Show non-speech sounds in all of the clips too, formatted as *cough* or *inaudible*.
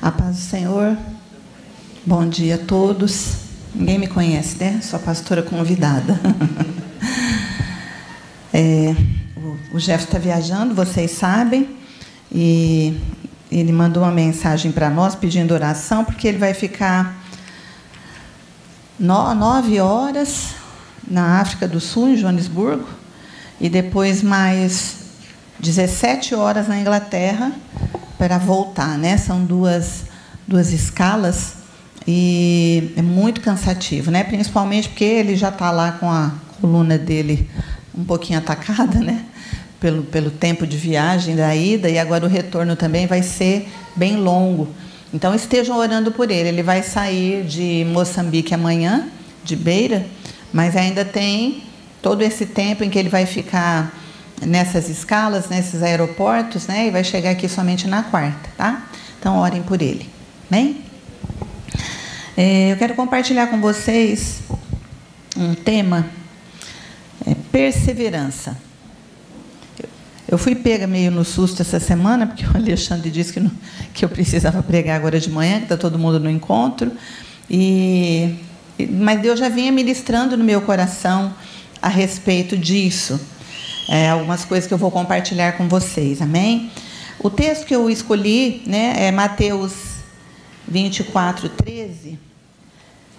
A paz do Senhor. Bom dia a todos. Ninguém me conhece, né? Sou a pastora convidada. *laughs* É, o Jeff está viajando, vocês sabem, e ele mandou uma mensagem para nós pedindo oração, porque ele vai ficar nove horas na África do Sul, em Joanesburgo, e depois mais 17 horas na Inglaterra para voltar, né? São duas, duas escalas e é muito cansativo, né? Principalmente porque ele já está lá com a coluna dele um pouquinho atacada, né? Pelo, pelo tempo de viagem da ida, e agora o retorno também vai ser bem longo. Então estejam orando por ele. Ele vai sair de Moçambique amanhã, de Beira, mas ainda tem todo esse tempo em que ele vai ficar nessas escalas, nesses aeroportos, né? E vai chegar aqui somente na quarta, tá? Então orem por ele, bem? É, eu quero compartilhar com vocês um tema é, perseverança. Eu fui pega meio no susto essa semana, porque o Alexandre disse que, não, que eu precisava pregar agora de manhã, que está todo mundo no encontro. E, mas Deus já vinha ministrando no meu coração a respeito disso. É, algumas coisas que eu vou compartilhar com vocês, amém? O texto que eu escolhi né, é Mateus 24, 13,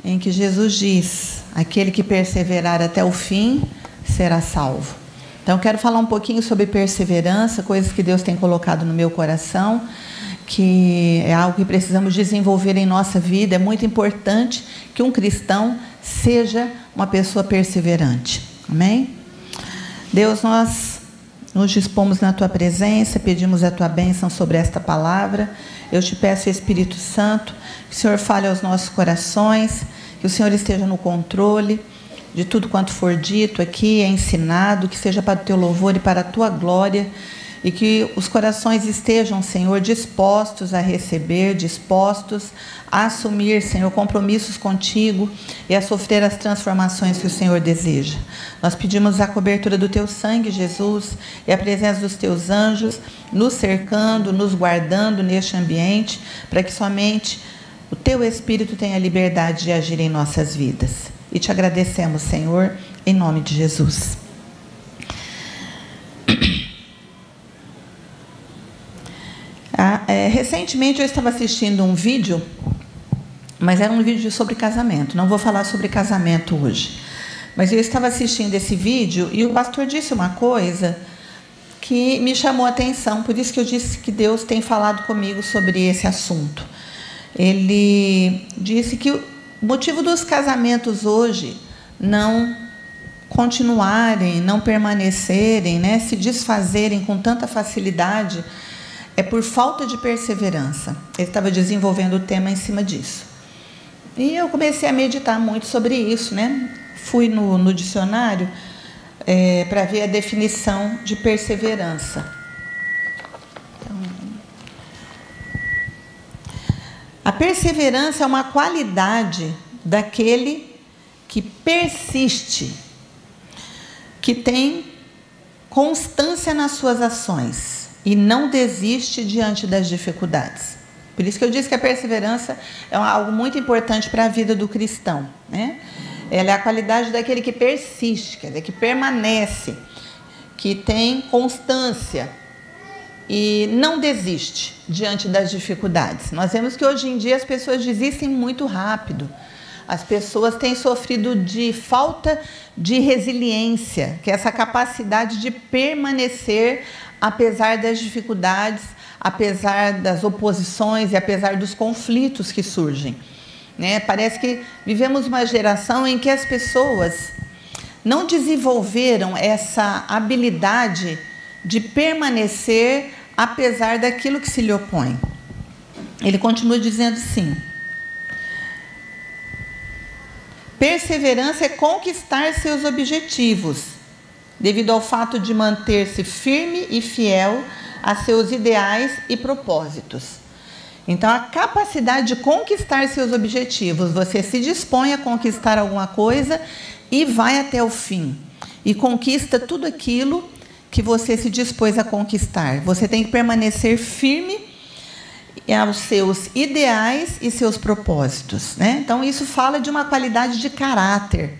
em que Jesus diz: Aquele que perseverar até o fim será salvo. Então, quero falar um pouquinho sobre perseverança, coisas que Deus tem colocado no meu coração, que é algo que precisamos desenvolver em nossa vida. É muito importante que um cristão seja uma pessoa perseverante. Amém? Deus, nós nos dispomos na tua presença, pedimos a tua bênção sobre esta palavra. Eu te peço, Espírito Santo, que o Senhor fale aos nossos corações, que o Senhor esteja no controle de tudo quanto for dito aqui, é ensinado, que seja para o teu louvor e para a tua glória, e que os corações estejam, Senhor, dispostos a receber, dispostos a assumir, Senhor, compromissos contigo e a sofrer as transformações que o Senhor deseja. Nós pedimos a cobertura do teu sangue, Jesus, e a presença dos teus anjos nos cercando, nos guardando neste ambiente, para que somente o teu Espírito tenha liberdade de agir em nossas vidas. E te agradecemos, Senhor, em nome de Jesus. Ah, é, recentemente eu estava assistindo um vídeo, mas era um vídeo sobre casamento. Não vou falar sobre casamento hoje. Mas eu estava assistindo esse vídeo e o pastor disse uma coisa que me chamou a atenção, por isso que eu disse que Deus tem falado comigo sobre esse assunto. Ele disse que o motivo dos casamentos hoje não continuarem, não permanecerem, né, se desfazerem com tanta facilidade é por falta de perseverança. Ele estava desenvolvendo o tema em cima disso. E eu comecei a meditar muito sobre isso, né? Fui no, no dicionário é, para ver a definição de perseverança. A perseverança é uma qualidade daquele que persiste, que tem constância nas suas ações e não desiste diante das dificuldades. Por isso que eu disse que a perseverança é algo muito importante para a vida do cristão. Né? Ela é a qualidade daquele que persiste, quer dizer, que permanece, que tem constância, e não desiste diante das dificuldades. Nós vemos que hoje em dia as pessoas desistem muito rápido. As pessoas têm sofrido de falta de resiliência, que é essa capacidade de permanecer apesar das dificuldades, apesar das oposições e apesar dos conflitos que surgem. Né? Parece que vivemos uma geração em que as pessoas não desenvolveram essa habilidade de permanecer apesar daquilo que se lhe opõe. Ele continua dizendo sim. Perseverança é conquistar seus objetivos, devido ao fato de manter-se firme e fiel a seus ideais e propósitos. Então, a capacidade de conquistar seus objetivos, você se dispõe a conquistar alguma coisa e vai até o fim. E conquista tudo aquilo que você se dispôs a conquistar. Você tem que permanecer firme aos seus ideais e seus propósitos. Né? Então, isso fala de uma qualidade de caráter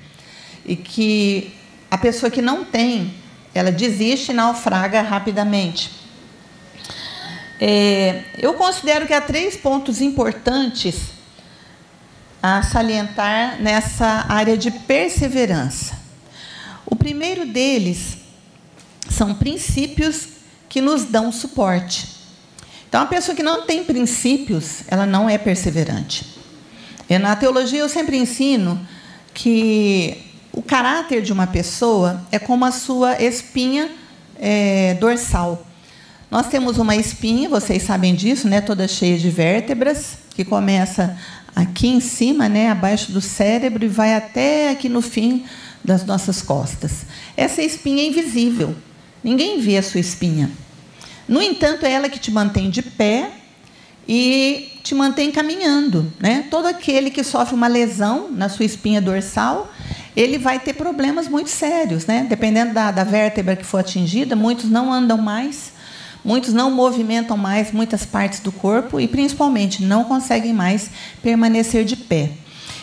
e que a pessoa que não tem, ela desiste e naufraga rapidamente. É, eu considero que há três pontos importantes a salientar nessa área de perseverança. O primeiro deles são princípios que nos dão suporte. Então, a pessoa que não tem princípios, ela não é perseverante. E na teologia, eu sempre ensino que o caráter de uma pessoa é como a sua espinha é, dorsal. Nós temos uma espinha, vocês sabem disso, né, toda cheia de vértebras, que começa aqui em cima, né, abaixo do cérebro, e vai até aqui no fim das nossas costas. Essa espinha é invisível. Ninguém vê a sua espinha. No entanto, é ela que te mantém de pé e te mantém caminhando. Né? Todo aquele que sofre uma lesão na sua espinha dorsal, ele vai ter problemas muito sérios. Né? Dependendo da, da vértebra que for atingida, muitos não andam mais, muitos não movimentam mais muitas partes do corpo e, principalmente, não conseguem mais permanecer de pé.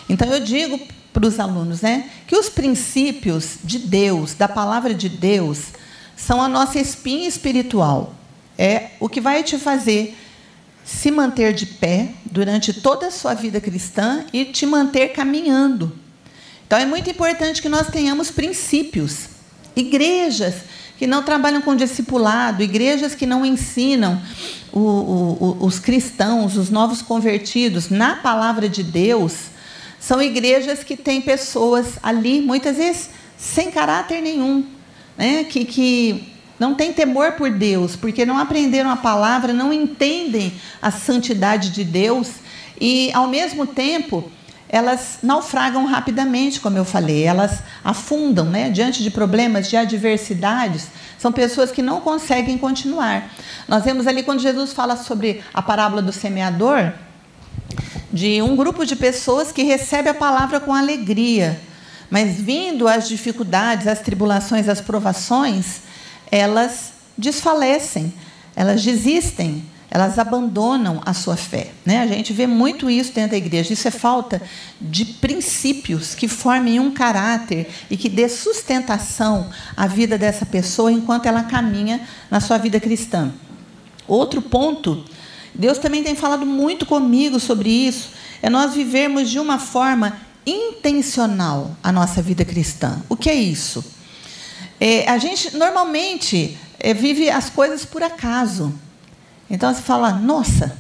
Então, eu digo para os alunos né, que os princípios de Deus, da palavra de Deus, são a nossa espinha espiritual é o que vai te fazer se manter de pé durante toda a sua vida cristã e te manter caminhando. Então é muito importante que nós tenhamos princípios. Igrejas que não trabalham com discipulado, igrejas que não ensinam o, o, os cristãos, os novos convertidos, na palavra de Deus, são igrejas que têm pessoas ali, muitas vezes, sem caráter nenhum, né? que, que não têm temor por Deus, porque não aprenderam a palavra, não entendem a santidade de Deus e, ao mesmo tempo, elas naufragam rapidamente, como eu falei, elas afundam né, diante de problemas, de adversidades. São pessoas que não conseguem continuar. Nós vemos ali quando Jesus fala sobre a parábola do semeador, de um grupo de pessoas que recebe a palavra com alegria, mas vindo as dificuldades, as tribulações, as provações, elas desfalecem, elas desistem, elas abandonam a sua fé. Né? A gente vê muito isso dentro da igreja. Isso é falta de princípios que formem um caráter e que dê sustentação à vida dessa pessoa enquanto ela caminha na sua vida cristã. Outro ponto, Deus também tem falado muito comigo sobre isso, é nós vivermos de uma forma intencional a nossa vida cristã. O que é isso? É, a gente normalmente é, vive as coisas por acaso. Então você fala: nossa,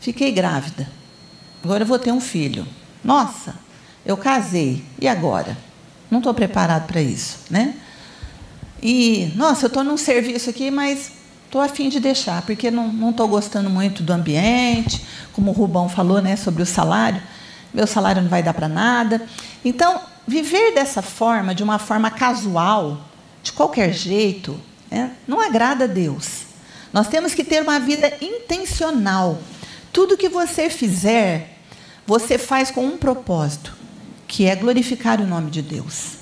fiquei grávida, agora eu vou ter um filho. Nossa, eu casei, e agora? Não estou preparado para isso, né? E, nossa, eu estou num serviço aqui, mas estou afim de deixar, porque não estou gostando muito do ambiente, como o Rubão falou né, sobre o salário, meu salário não vai dar para nada. Então, viver dessa forma, de uma forma casual, de qualquer jeito, né, não agrada a Deus. Nós temos que ter uma vida intencional. Tudo que você fizer, você faz com um propósito, que é glorificar o nome de Deus.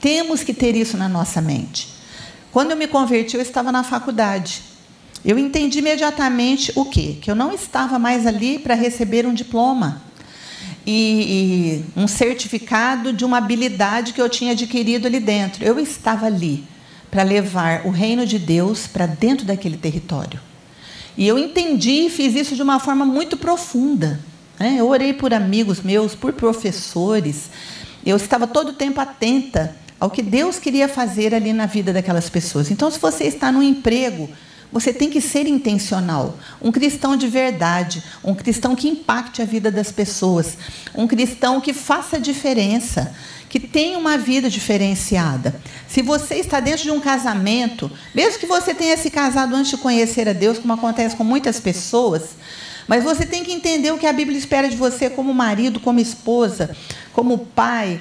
Temos que ter isso na nossa mente. Quando eu me converti, eu estava na faculdade. Eu entendi imediatamente o quê? Que eu não estava mais ali para receber um diploma e, e um certificado de uma habilidade que eu tinha adquirido ali dentro. Eu estava ali para levar o reino de Deus para dentro daquele território. E eu entendi e fiz isso de uma forma muito profunda. Né? Eu orei por amigos meus, por professores. Eu estava todo o tempo atenta ao que Deus queria fazer ali na vida daquelas pessoas. Então, se você está no emprego, você tem que ser intencional. Um cristão de verdade, um cristão que impacte a vida das pessoas, um cristão que faça diferença, que tenha uma vida diferenciada. Se você está dentro de um casamento, mesmo que você tenha se casado antes de conhecer a Deus, como acontece com muitas pessoas, mas você tem que entender o que a Bíblia espera de você como marido, como esposa, como pai,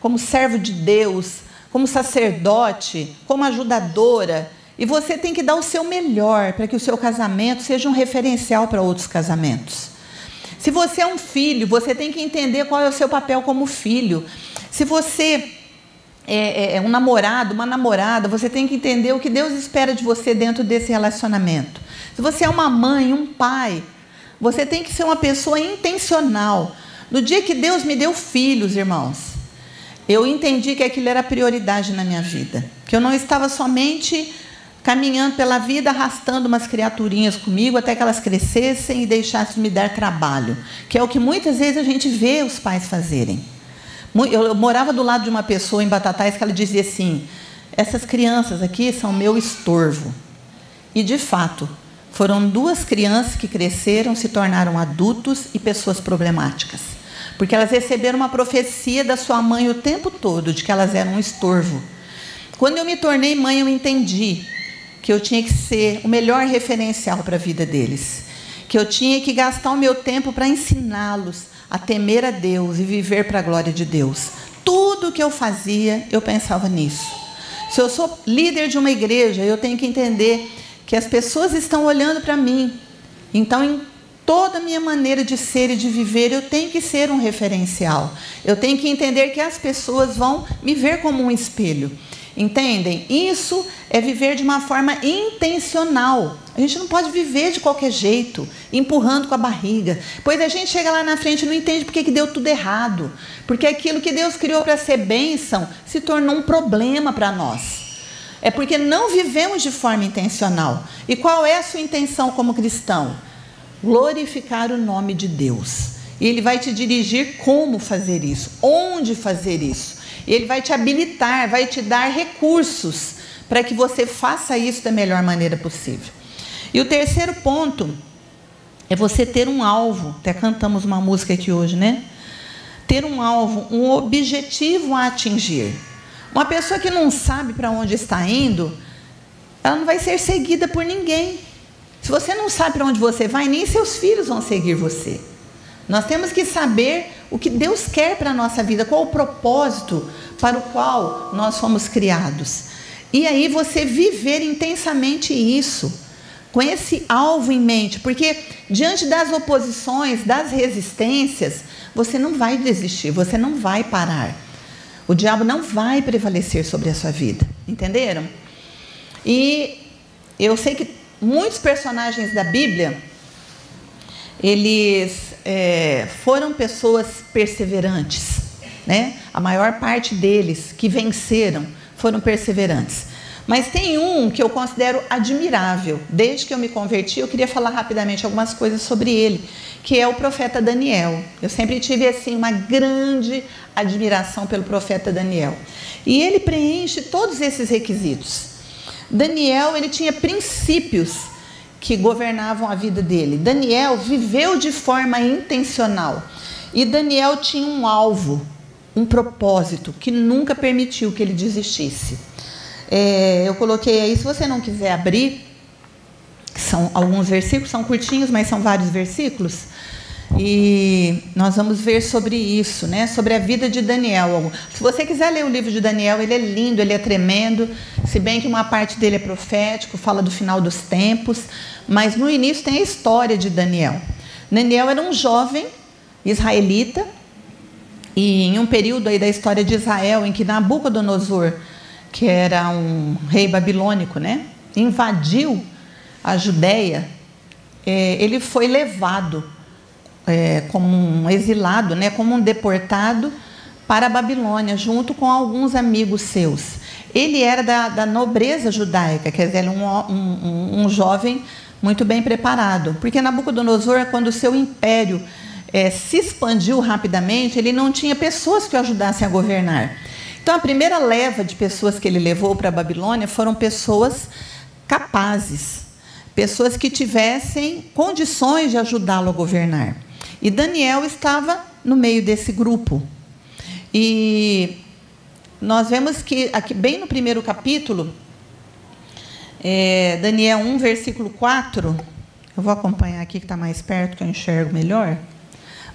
como servo de Deus, como sacerdote, como ajudadora. E você tem que dar o seu melhor para que o seu casamento seja um referencial para outros casamentos. Se você é um filho, você tem que entender qual é o seu papel como filho. Se você é, é, é, um namorado, uma namorada, você tem que entender o que Deus espera de você dentro desse relacionamento. Se você é uma mãe, um pai, você tem que ser uma pessoa intencional. No dia que Deus me deu filhos, irmãos, eu entendi que aquilo era prioridade na minha vida. Que eu não estava somente caminhando pela vida, arrastando umas criaturinhas comigo até que elas crescessem e deixassem me dar trabalho, que é o que muitas vezes a gente vê os pais fazerem. Eu morava do lado de uma pessoa em Batatais que ela dizia assim: essas crianças aqui são meu estorvo. E de fato, foram duas crianças que cresceram, se tornaram adultos e pessoas problemáticas. Porque elas receberam uma profecia da sua mãe o tempo todo de que elas eram um estorvo. Quando eu me tornei mãe, eu entendi que eu tinha que ser o melhor referencial para a vida deles, que eu tinha que gastar o meu tempo para ensiná-los a temer a Deus e viver para a glória de Deus. Tudo que eu fazia, eu pensava nisso. Se eu sou líder de uma igreja, eu tenho que entender que as pessoas estão olhando para mim. Então, em toda a minha maneira de ser e de viver, eu tenho que ser um referencial. Eu tenho que entender que as pessoas vão me ver como um espelho. Entendem? Isso é viver de uma forma intencional. A gente não pode viver de qualquer jeito, empurrando com a barriga. Pois a gente chega lá na frente e não entende porque que deu tudo errado. Porque aquilo que Deus criou para ser bênção se tornou um problema para nós. É porque não vivemos de forma intencional. E qual é a sua intenção como cristão? Glorificar o nome de Deus. E Ele vai te dirigir como fazer isso, onde fazer isso. Ele vai te habilitar, vai te dar recursos para que você faça isso da melhor maneira possível. E o terceiro ponto é você ter um alvo. Até cantamos uma música aqui hoje, né? Ter um alvo, um objetivo a atingir. Uma pessoa que não sabe para onde está indo, ela não vai ser seguida por ninguém. Se você não sabe para onde você vai, nem seus filhos vão seguir você. Nós temos que saber o que Deus quer para a nossa vida, qual o propósito para o qual nós fomos criados. E aí você viver intensamente isso, com esse alvo em mente, porque diante das oposições, das resistências, você não vai desistir, você não vai parar. O diabo não vai prevalecer sobre a sua vida, entenderam? E eu sei que muitos personagens da Bíblia eles é, foram pessoas perseverantes, né? A maior parte deles que venceram foram perseverantes. Mas tem um que eu considero admirável. Desde que eu me converti, eu queria falar rapidamente algumas coisas sobre ele, que é o profeta Daniel. Eu sempre tive assim uma grande admiração pelo profeta Daniel. E ele preenche todos esses requisitos. Daniel, ele tinha princípios que governavam a vida dele. Daniel viveu de forma intencional. E Daniel tinha um alvo, um propósito que nunca permitiu que ele desistisse. É, eu coloquei aí, se você não quiser abrir, são alguns versículos, são curtinhos, mas são vários versículos. E nós vamos ver sobre isso, né? Sobre a vida de Daniel. Se você quiser ler o livro de Daniel, ele é lindo, ele é tremendo. Se bem que uma parte dele é profético, fala do final dos tempos, mas no início tem a história de Daniel. Daniel era um jovem israelita e em um período aí da história de Israel em que Nabucodonosor, que era um rei babilônico, né, invadiu a Judéia, é, ele foi levado é, como um exilado, né, como um deportado para a Babilônia, junto com alguns amigos seus. Ele era da, da nobreza judaica, quer dizer, um, um, um jovem muito bem preparado. Porque Nabucodonosor, quando o seu império é, se expandiu rapidamente, ele não tinha pessoas que o ajudassem a governar. Então, a primeira leva de pessoas que ele levou para a Babilônia foram pessoas capazes, pessoas que tivessem condições de ajudá-lo a governar. E Daniel estava no meio desse grupo. E nós vemos que, aqui, bem no primeiro capítulo, é, Daniel 1, versículo 4. Eu vou acompanhar aqui que está mais perto, que eu enxergo melhor.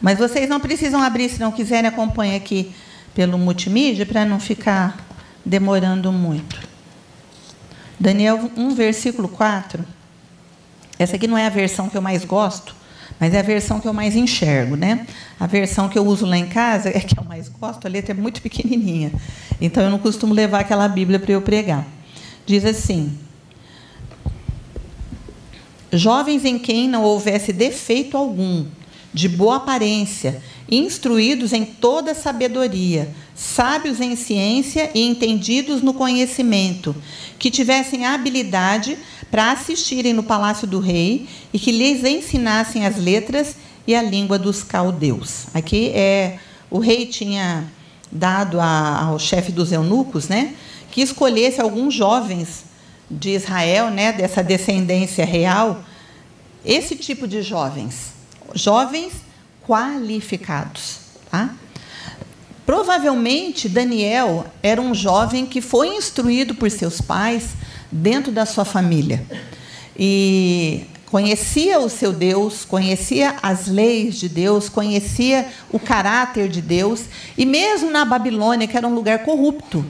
Mas vocês não precisam abrir, se não quiserem, acompanhe aqui pelo multimídia, para não ficar demorando muito. Daniel 1, versículo 4. Essa aqui não é a versão que eu mais gosto, mas é a versão que eu mais enxergo, né? A versão que eu uso lá em casa é que eu mais gosto, a letra é muito pequenininha. Então eu não costumo levar aquela Bíblia para eu pregar. Diz assim: jovens em quem não houvesse defeito algum, de boa aparência, instruídos em toda sabedoria, sábios em ciência e entendidos no conhecimento, que tivessem habilidade para assistirem no palácio do rei e que lhes ensinassem as letras e a língua dos caldeus. Aqui é o rei tinha dado a, ao chefe dos eunucos, né, que escolhesse alguns jovens de Israel, né, dessa descendência real, esse tipo de jovens, jovens qualificados, tá? Provavelmente Daniel era um jovem que foi instruído por seus pais dentro da sua família. E conhecia o seu Deus, conhecia as leis de Deus, conhecia o caráter de Deus, e mesmo na Babilônia, que era um lugar corrupto,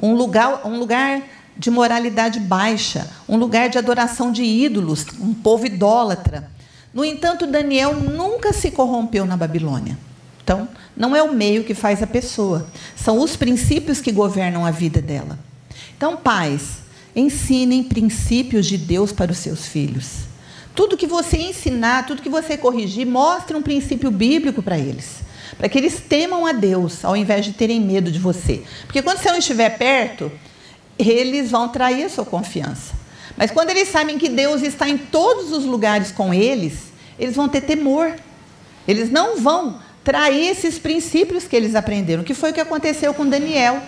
um lugar, um lugar de moralidade baixa, um lugar de adoração de ídolos, um povo idólatra. No entanto, Daniel nunca se corrompeu na Babilônia. Então, não é o meio que faz a pessoa, são os princípios que governam a vida dela. Então, pais, ensinem princípios de Deus para os seus filhos. Tudo que você ensinar, tudo que você corrigir, mostre um princípio bíblico para eles. Para que eles temam a Deus, ao invés de terem medo de você. Porque quando você não estiver perto, eles vão trair a sua confiança. Mas quando eles sabem que Deus está em todos os lugares com eles, eles vão ter temor. Eles não vão trair esses princípios que eles aprenderam, que foi o que aconteceu com Daniel.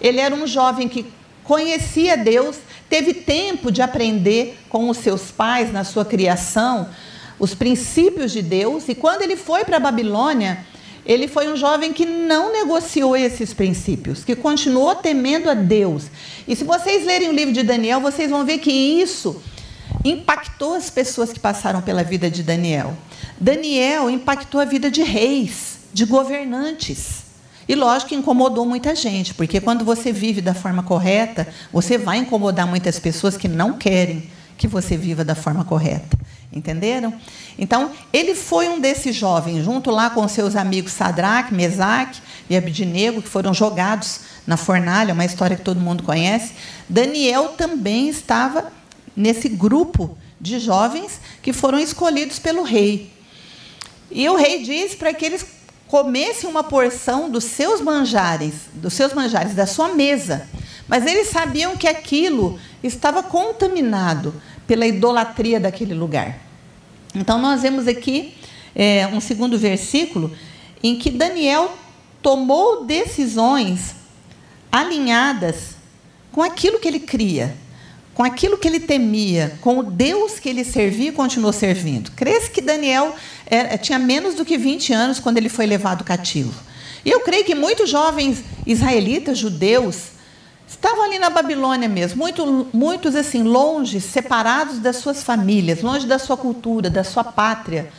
Ele era um jovem que conhecia Deus, teve tempo de aprender com os seus pais na sua criação os princípios de Deus, e quando ele foi para a Babilônia, ele foi um jovem que não negociou esses princípios, que continuou temendo a Deus. E se vocês lerem o livro de Daniel, vocês vão ver que isso impactou as pessoas que passaram pela vida de Daniel. Daniel impactou a vida de reis, de governantes. E lógico que incomodou muita gente, porque quando você vive da forma correta, você vai incomodar muitas pessoas que não querem que você viva da forma correta. Entenderam? Então, ele foi um desses jovens, junto lá com seus amigos Sadraque, Mesaque e Abidnego, que foram jogados na fornalha, uma história que todo mundo conhece. Daniel também estava nesse grupo de jovens que foram escolhidos pelo rei. E o rei diz para que eles comessem uma porção dos seus manjares, dos seus manjares, da sua mesa. Mas eles sabiam que aquilo estava contaminado pela idolatria daquele lugar. Então, nós vemos aqui é, um segundo versículo em que Daniel tomou decisões alinhadas com aquilo que ele cria com aquilo que ele temia, com o Deus que ele servia e continuou servindo. Cresce que Daniel era, tinha menos do que 20 anos quando ele foi levado cativo. E eu creio que muitos jovens israelitas, judeus, estavam ali na Babilônia mesmo, muito, muitos assim, longe, separados das suas famílias, longe da sua cultura, da sua pátria,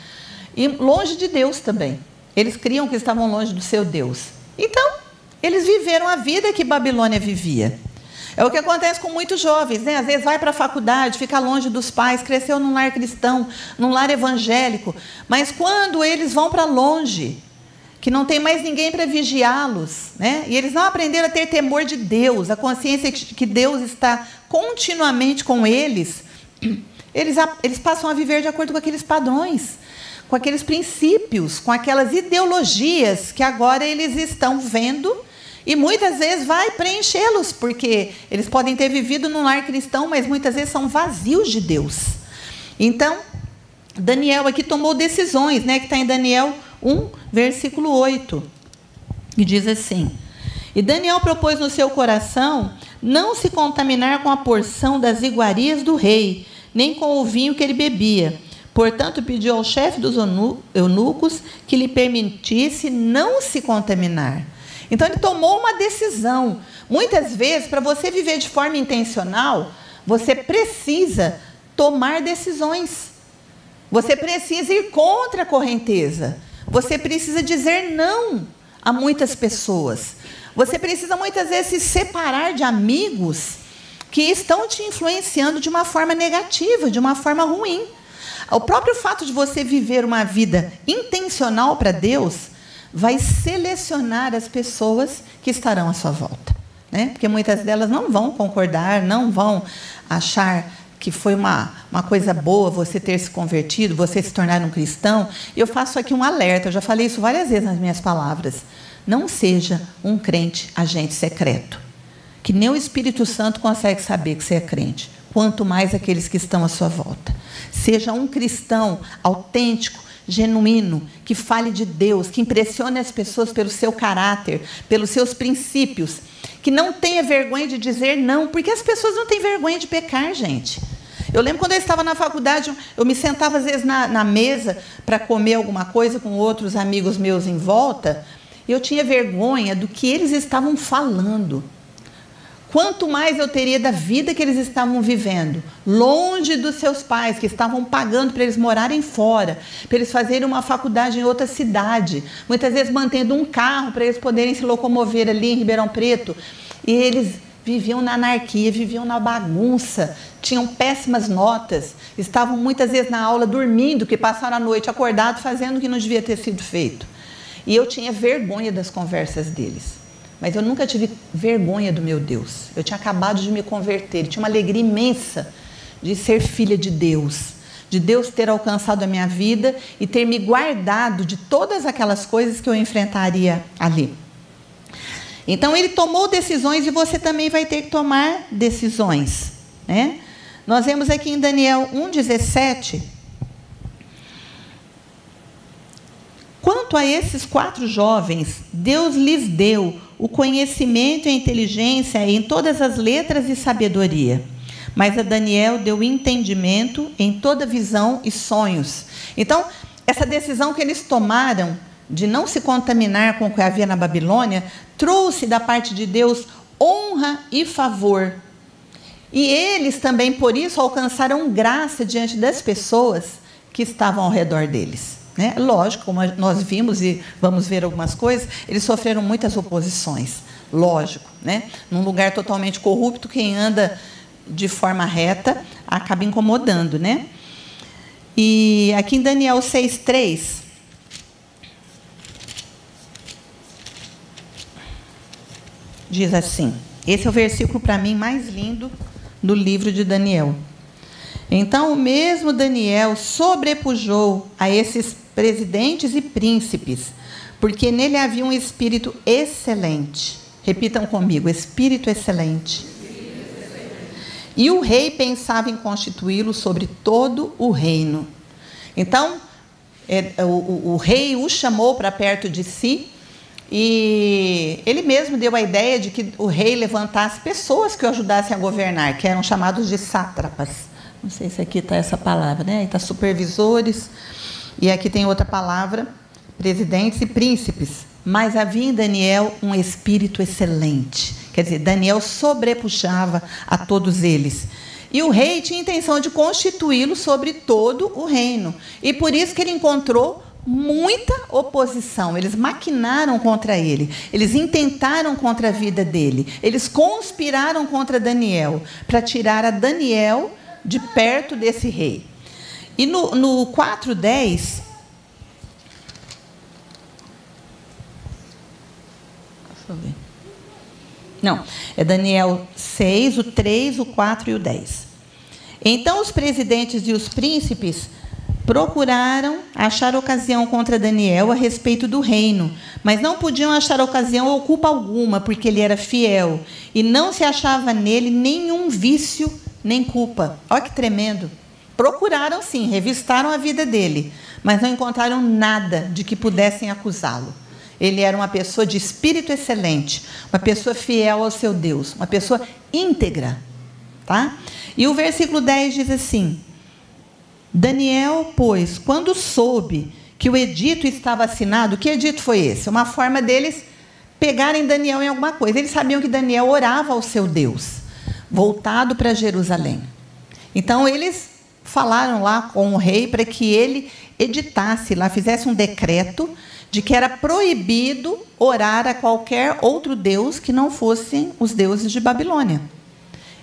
e longe de Deus também. Eles criam que estavam longe do seu Deus. Então, eles viveram a vida que Babilônia vivia. É o que acontece com muitos jovens, né? Às vezes vai para a faculdade, fica longe dos pais, cresceu num lar cristão, num lar evangélico, mas quando eles vão para longe, que não tem mais ninguém para vigiá-los, né? E eles não aprenderam a ter temor de Deus, a consciência que Deus está continuamente com eles, *clears throat* eles, eles passam a viver de acordo com aqueles padrões, com aqueles princípios, com aquelas ideologias que agora eles estão vendo e muitas vezes vai preenchê-los, porque eles podem ter vivido num lar cristão, mas muitas vezes são vazios de Deus. Então, Daniel aqui tomou decisões, né, que está em Daniel 1, versículo 8, que diz assim: E Daniel propôs no seu coração não se contaminar com a porção das iguarias do rei, nem com o vinho que ele bebia. Portanto, pediu ao chefe dos eunucos que lhe permitisse não se contaminar. Então ele tomou uma decisão. Muitas vezes, para você viver de forma intencional, você precisa tomar decisões. Você precisa ir contra a correnteza. Você precisa dizer não a muitas pessoas. Você precisa muitas vezes se separar de amigos que estão te influenciando de uma forma negativa, de uma forma ruim. O próprio fato de você viver uma vida intencional para Deus vai selecionar as pessoas que estarão à sua volta. Né? Porque muitas delas não vão concordar, não vão achar que foi uma, uma coisa boa você ter se convertido, você se tornar um cristão, eu faço aqui um alerta, eu já falei isso várias vezes nas minhas palavras. Não seja um crente agente secreto, que nem o Espírito Santo consegue saber que você é crente, quanto mais aqueles que estão à sua volta. Seja um cristão autêntico, genuíno, que fale de Deus, que impressione as pessoas pelo seu caráter, pelos seus princípios que não tenha vergonha de dizer não, porque as pessoas não têm vergonha de pecar, gente. Eu lembro quando eu estava na faculdade, eu me sentava às vezes na, na mesa para comer alguma coisa com outros amigos meus em volta, e eu tinha vergonha do que eles estavam falando quanto mais eu teria da vida que eles estavam vivendo, longe dos seus pais, que estavam pagando para eles morarem fora, para eles fazerem uma faculdade em outra cidade, muitas vezes mantendo um carro para eles poderem se locomover ali em Ribeirão Preto. E eles viviam na anarquia, viviam na bagunça, tinham péssimas notas, estavam muitas vezes na aula dormindo, que passaram a noite acordado fazendo o que não devia ter sido feito. E eu tinha vergonha das conversas deles. Mas eu nunca tive vergonha do meu Deus. Eu tinha acabado de me converter, tinha uma alegria imensa de ser filha de Deus, de Deus ter alcançado a minha vida e ter me guardado de todas aquelas coisas que eu enfrentaria ali. Então ele tomou decisões e você também vai ter que tomar decisões, né? Nós vemos aqui em Daniel 1:17 Quanto a esses quatro jovens, Deus lhes deu o conhecimento e a inteligência em todas as letras e sabedoria. Mas a Daniel deu entendimento em toda visão e sonhos. Então, essa decisão que eles tomaram de não se contaminar com o que havia na Babilônia trouxe da parte de Deus honra e favor. E eles também, por isso, alcançaram graça diante das pessoas que estavam ao redor deles. Né? Lógico, como nós vimos e vamos ver algumas coisas, eles sofreram muitas oposições. Lógico, né? Num lugar totalmente corrupto, quem anda de forma reta acaba incomodando, né? E aqui em Daniel 6:3 diz assim: esse é o versículo para mim mais lindo do livro de Daniel. Então, o mesmo Daniel sobrepujou a esses presidentes e príncipes, porque nele havia um espírito excelente. Repitam comigo: espírito excelente. E o rei pensava em constituí-lo sobre todo o reino. Então, é, o, o, o rei o chamou para perto de si e ele mesmo deu a ideia de que o rei levantasse pessoas que o ajudassem a governar, que eram chamados de sátrapas. Não sei se aqui está essa palavra, né? Está supervisores. E aqui tem outra palavra, presidentes e príncipes. Mas havia em Daniel um espírito excelente. Quer dizer, Daniel sobrepuxava a todos eles. E o rei tinha intenção de constituí-lo sobre todo o reino. E por isso que ele encontrou muita oposição. Eles maquinaram contra ele, eles intentaram contra a vida dele, eles conspiraram contra Daniel para tirar a Daniel de perto desse rei. E no, no 4,10. Deixa eu ver. Não, é Daniel 6, o 3, o 4 e o 10. Então os presidentes e os príncipes procuraram achar ocasião contra Daniel a respeito do reino, mas não podiam achar ocasião ou culpa alguma, porque ele era fiel, e não se achava nele nenhum vício nem culpa. Olha que tremendo. Procuraram sim, revistaram a vida dele, mas não encontraram nada de que pudessem acusá-lo. Ele era uma pessoa de espírito excelente, uma pessoa fiel ao seu Deus, uma pessoa íntegra. Tá? E o versículo 10 diz assim: Daniel, pois, quando soube que o edito estava assinado, que edito foi esse? Uma forma deles pegarem Daniel em alguma coisa. Eles sabiam que Daniel orava ao seu Deus voltado para Jerusalém. Então eles falaram lá com o rei para que ele editasse lá, fizesse um decreto de que era proibido orar a qualquer outro deus que não fossem os deuses de Babilônia.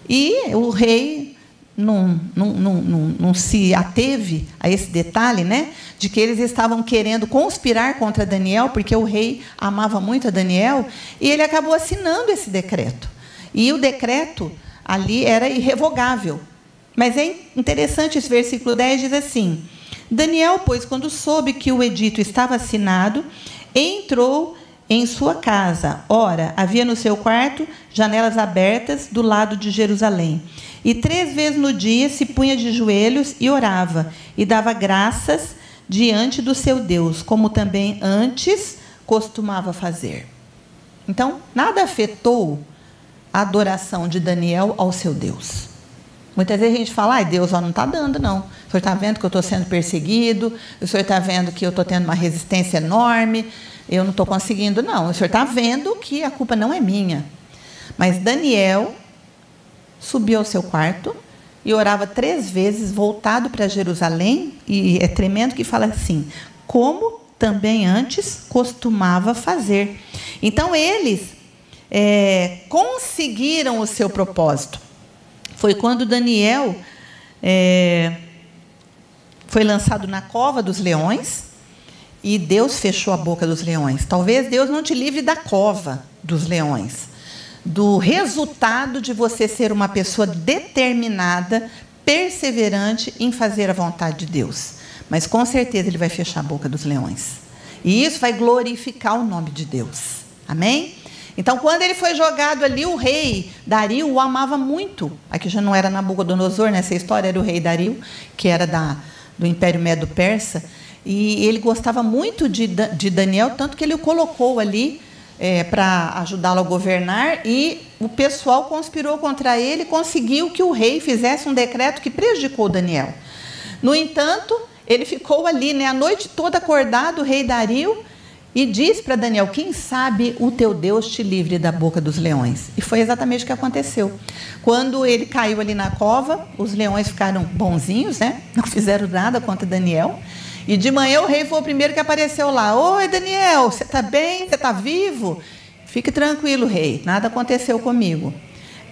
E o rei não, não, não, não, se ateve a esse detalhe, né? De que eles estavam querendo conspirar contra Daniel, porque o rei amava muito a Daniel, e ele acabou assinando esse decreto. E o decreto ali era irrevogável. Mas é interessante esse versículo 10 diz assim: Daniel, pois, quando soube que o edito estava assinado, entrou em sua casa. Ora, havia no seu quarto janelas abertas do lado de Jerusalém. E três vezes no dia se punha de joelhos e orava, e dava graças diante do seu Deus, como também antes costumava fazer. Então, nada afetou a adoração de Daniel ao seu Deus. Muitas vezes a gente fala, ai, Deus ó, não está dando, não. O senhor está vendo que eu estou sendo perseguido, o senhor está vendo que eu estou tendo uma resistência enorme, eu não estou conseguindo, não. O senhor está vendo que a culpa não é minha. Mas Daniel subiu ao seu quarto e orava três vezes, voltado para Jerusalém, e é tremendo que fala assim: como também antes costumava fazer. Então, eles é, conseguiram o seu propósito. Foi quando Daniel é, foi lançado na cova dos leões e Deus fechou a boca dos leões. Talvez Deus não te livre da cova dos leões, do resultado de você ser uma pessoa determinada, perseverante em fazer a vontade de Deus. Mas com certeza Ele vai fechar a boca dos leões. E isso vai glorificar o nome de Deus. Amém? Então, quando ele foi jogado ali, o rei Dario o amava muito. Aqui já não era Nabucodonosor, nessa história era o rei Dario, que era da, do Império Medo-Persa. E ele gostava muito de, de Daniel, tanto que ele o colocou ali é, para ajudá-lo a governar. E o pessoal conspirou contra ele e conseguiu que o rei fizesse um decreto que prejudicou Daniel. No entanto, ele ficou ali né, a noite toda acordado, o rei Dario, e disse para Daniel: Quem sabe o teu Deus te livre da boca dos leões? E foi exatamente o que aconteceu. Quando ele caiu ali na cova, os leões ficaram bonzinhos, né? não fizeram nada contra Daniel. E de manhã o rei foi o primeiro que apareceu lá. Oi, Daniel, você está bem? Você está vivo? Fique tranquilo, rei, nada aconteceu comigo.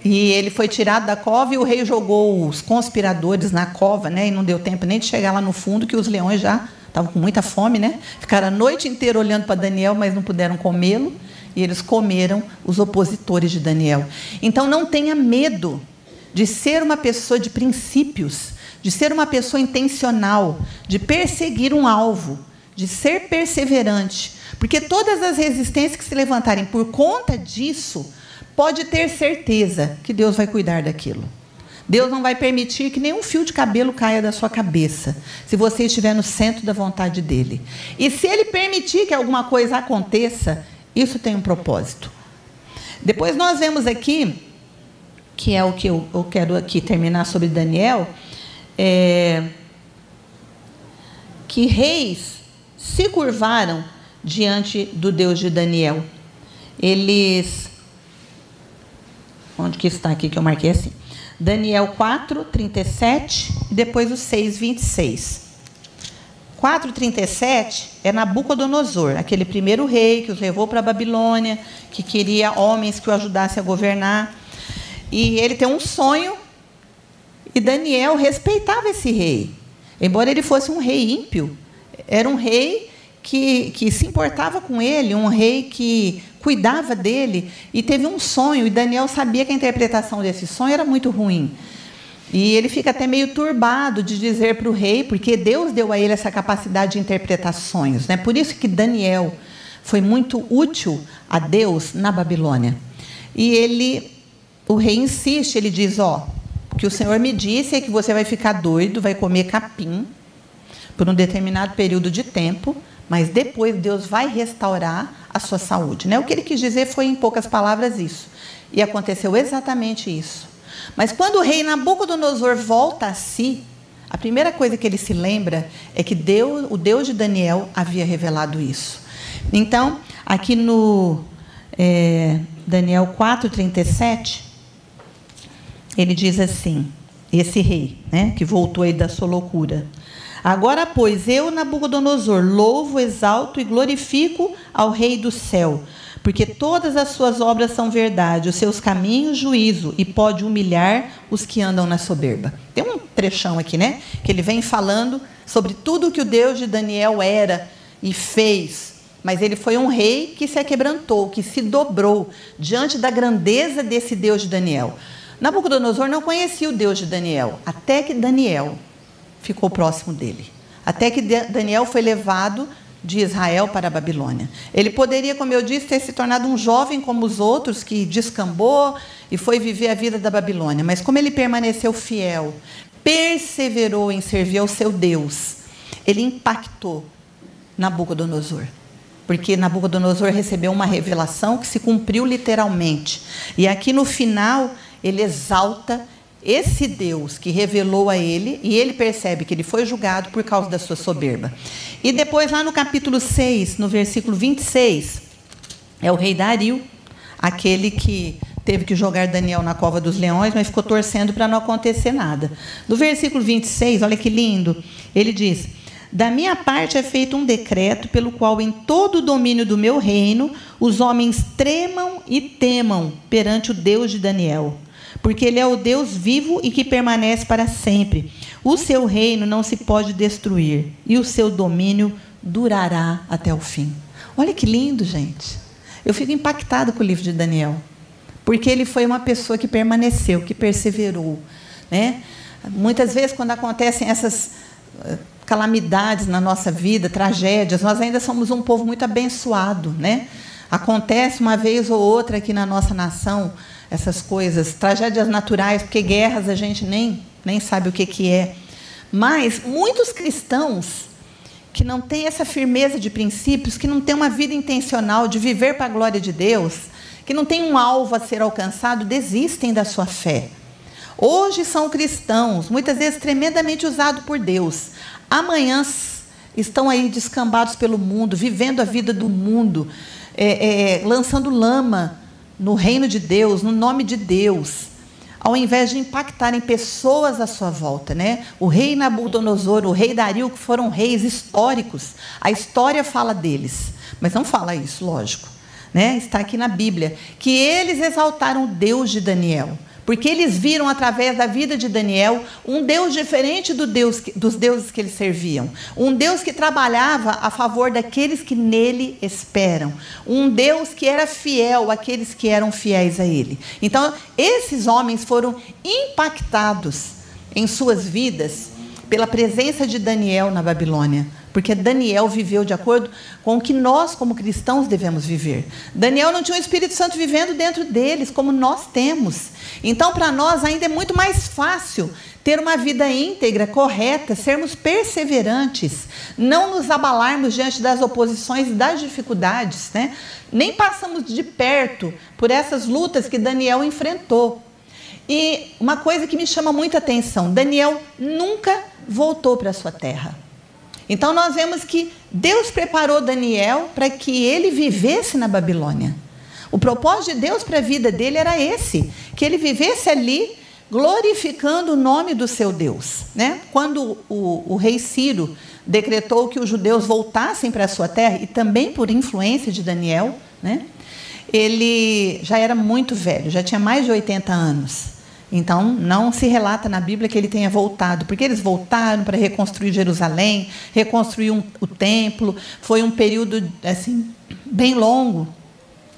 E ele foi tirado da cova e o rei jogou os conspiradores na cova, né? E não deu tempo nem de chegar lá no fundo, que os leões já estavam com muita fome, né? Ficaram a noite inteira olhando para Daniel, mas não puderam comê-lo. E eles comeram os opositores de Daniel. Então não tenha medo de ser uma pessoa de princípios de ser uma pessoa intencional, de perseguir um alvo, de ser perseverante. Porque todas as resistências que se levantarem por conta disso, pode ter certeza que Deus vai cuidar daquilo. Deus não vai permitir que nenhum fio de cabelo caia da sua cabeça, se você estiver no centro da vontade dele. E se ele permitir que alguma coisa aconteça, isso tem um propósito. Depois nós vemos aqui, que é o que eu, eu quero aqui terminar sobre Daniel, é, que reis se curvaram diante do Deus de Daniel. Eles. Onde que está aqui que eu marquei assim? Daniel 4, 37 e depois o 6, 26. 4,37 é Nabucodonosor, aquele primeiro rei que os levou para a Babilônia, que queria homens que o ajudassem a governar. E ele tem um sonho e Daniel respeitava esse rei. Embora ele fosse um rei ímpio, era um rei que, que se importava com ele, um rei que cuidava dele e teve um sonho. E Daniel sabia que a interpretação desse sonho era muito ruim. E ele fica até meio turbado de dizer para o rei, porque Deus deu a ele essa capacidade de interpretar sonhos. Né? Por isso que Daniel foi muito útil a Deus na Babilônia. E ele, o rei insiste, ele diz: ó, que o Senhor me disse é que você vai ficar doido, vai comer capim por um determinado período de tempo, mas depois Deus vai restaurar a sua saúde. Né? O que ele quis dizer foi, em poucas palavras, isso. E aconteceu exatamente isso. Mas quando o rei Nabucodonosor volta a si, a primeira coisa que ele se lembra é que Deus, o Deus de Daniel havia revelado isso. Então, aqui no é, Daniel 4,37, ele diz assim: esse rei, né, que voltou aí da sua loucura. Agora, pois, eu, Nabucodonosor, louvo, exalto e glorifico ao Rei do céu, porque todas as suas obras são verdade, os seus caminhos, juízo, e pode humilhar os que andam na soberba. Tem um trechão aqui, né? Que ele vem falando sobre tudo que o Deus de Daniel era e fez. Mas ele foi um rei que se quebrantou, que se dobrou diante da grandeza desse Deus de Daniel. Nabucodonosor não conhecia o Deus de Daniel, até que Daniel ficou próximo dele. Até que Daniel foi levado de Israel para a Babilônia. Ele poderia, como eu disse, ter se tornado um jovem como os outros, que descambou e foi viver a vida da Babilônia. Mas como ele permaneceu fiel, perseverou em servir ao seu Deus, ele impactou Nabucodonosor. Porque Nabucodonosor recebeu uma revelação que se cumpriu literalmente. E aqui no final, ele exalta esse Deus que revelou a ele, e ele percebe que ele foi julgado por causa da sua soberba. E depois, lá no capítulo 6, no versículo 26, é o rei Dario, aquele que teve que jogar Daniel na cova dos leões, mas ficou torcendo para não acontecer nada. No versículo 26, olha que lindo, ele diz: Da minha parte é feito um decreto pelo qual, em todo o domínio do meu reino, os homens tremam e temam perante o Deus de Daniel porque ele é o Deus vivo e que permanece para sempre. O seu reino não se pode destruir e o seu domínio durará até o fim. Olha que lindo, gente. Eu fico impactado com o livro de Daniel, porque ele foi uma pessoa que permaneceu, que perseverou, né? Muitas vezes quando acontecem essas eh, calamidades na nossa vida, tragédias, nós ainda somos um povo muito abençoado, né? Acontece uma vez ou outra aqui na nossa nação essas coisas, tragédias naturais, porque guerras a gente nem, nem sabe o que, que é. Mas muitos cristãos que não têm essa firmeza de princípios, que não têm uma vida intencional de viver para a glória de Deus, que não têm um alvo a ser alcançado, desistem da sua fé. Hoje são cristãos, muitas vezes tremendamente usados por Deus. Amanhã estão aí descambados pelo mundo, vivendo a vida do mundo, é, é, lançando lama no reino de Deus, no nome de Deus, ao invés de impactarem pessoas à sua volta, né? O rei Nabucodonosor, o rei Dario, que foram reis históricos, a história fala deles, mas não fala isso, lógico, né? Está aqui na Bíblia que eles exaltaram o Deus de Daniel. Porque eles viram através da vida de Daniel um Deus diferente do Deus, dos deuses que eles serviam. Um Deus que trabalhava a favor daqueles que nele esperam. Um Deus que era fiel àqueles que eram fiéis a ele. Então, esses homens foram impactados em suas vidas pela presença de Daniel na Babilônia porque Daniel viveu de acordo com o que nós, como cristãos, devemos viver. Daniel não tinha o Espírito Santo vivendo dentro deles, como nós temos. Então, para nós, ainda é muito mais fácil ter uma vida íntegra, correta, sermos perseverantes, não nos abalarmos diante das oposições e das dificuldades, né? nem passamos de perto por essas lutas que Daniel enfrentou. E uma coisa que me chama muita atenção: Daniel nunca voltou para sua terra. Então nós vemos que Deus preparou Daniel para que ele vivesse na Babilônia. O propósito de Deus para a vida dele era esse, que ele vivesse ali glorificando o nome do seu Deus. Né? Quando o, o rei Ciro decretou que os judeus voltassem para a sua terra, e também por influência de Daniel, né? ele já era muito velho, já tinha mais de 80 anos. Então, não se relata na Bíblia que ele tenha voltado, porque eles voltaram para reconstruir Jerusalém, reconstruir um, o templo. Foi um período assim bem longo,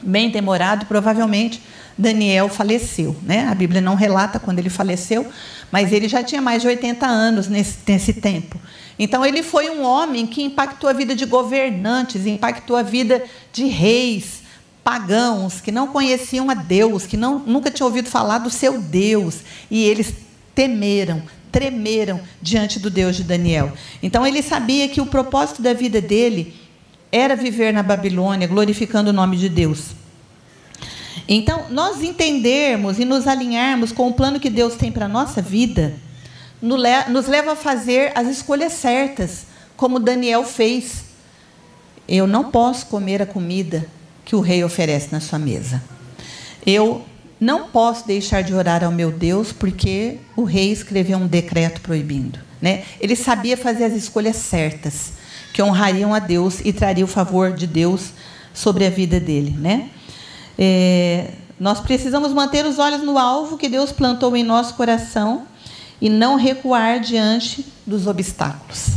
bem demorado. Provavelmente Daniel faleceu. Né? A Bíblia não relata quando ele faleceu, mas ele já tinha mais de 80 anos nesse, nesse tempo. Então, ele foi um homem que impactou a vida de governantes, impactou a vida de reis pagãos que não conheciam a Deus, que não, nunca tinham ouvido falar do seu Deus, e eles temeram, tremeram diante do Deus de Daniel. Então ele sabia que o propósito da vida dele era viver na Babilônia, glorificando o nome de Deus. Então, nós entendermos e nos alinharmos com o plano que Deus tem para a nossa vida, nos leva a fazer as escolhas certas, como Daniel fez. Eu não posso comer a comida que o rei oferece na sua mesa. Eu não posso deixar de orar ao meu Deus porque o rei escreveu um decreto proibindo. Né? Ele sabia fazer as escolhas certas, que honrariam a Deus e trariam o favor de Deus sobre a vida dele. Né? É, nós precisamos manter os olhos no alvo que Deus plantou em nosso coração e não recuar diante dos obstáculos.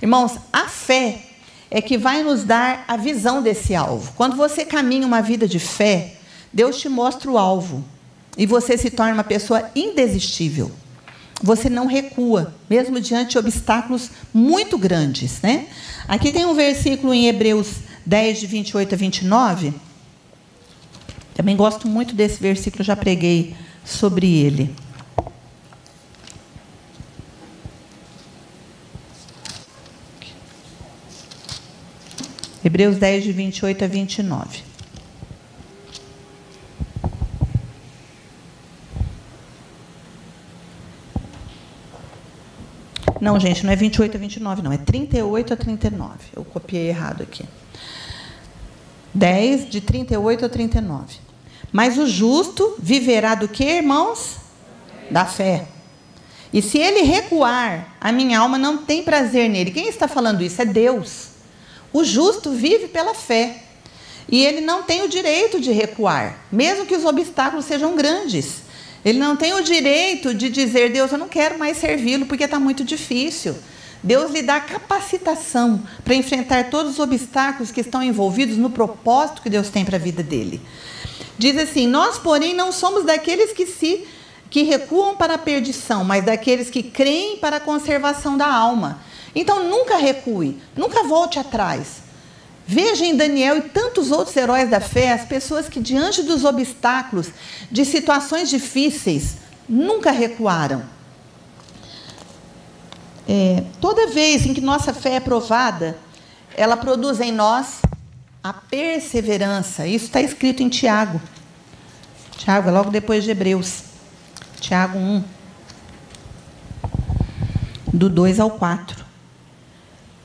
Irmãos, a fé é que vai nos dar a visão desse alvo. Quando você caminha uma vida de fé, Deus te mostra o alvo. e você se torna uma pessoa indesistível. Você não recua, mesmo diante de obstáculos muito grandes. Né? Aqui tem um versículo em Hebreus 10, de 28 a 29. Também gosto muito desse versículo, já preguei sobre ele. Hebreus 10, de 28 a 29. Não, gente, não é 28 a 29, não. É 38 a 39. Eu copiei errado aqui. 10, de 38 a 39. Mas o justo viverá do que, irmãos? Da fé. E se ele recuar, a minha alma não tem prazer nele. Quem está falando isso? É Deus. O justo vive pela fé. E ele não tem o direito de recuar, mesmo que os obstáculos sejam grandes. Ele não tem o direito de dizer, Deus, eu não quero mais servi-lo porque está muito difícil. Deus lhe dá capacitação para enfrentar todos os obstáculos que estão envolvidos no propósito que Deus tem para a vida dele. Diz assim: Nós, porém, não somos daqueles que se que recuam para a perdição, mas daqueles que creem para a conservação da alma. Então nunca recue, nunca volte atrás. Veja em Daniel e tantos outros heróis da fé as pessoas que, diante dos obstáculos, de situações difíceis, nunca recuaram. É, toda vez em que nossa fé é provada, ela produz em nós a perseverança. Isso está escrito em Tiago. Tiago é logo depois de Hebreus. Tiago 1, do 2 ao 4.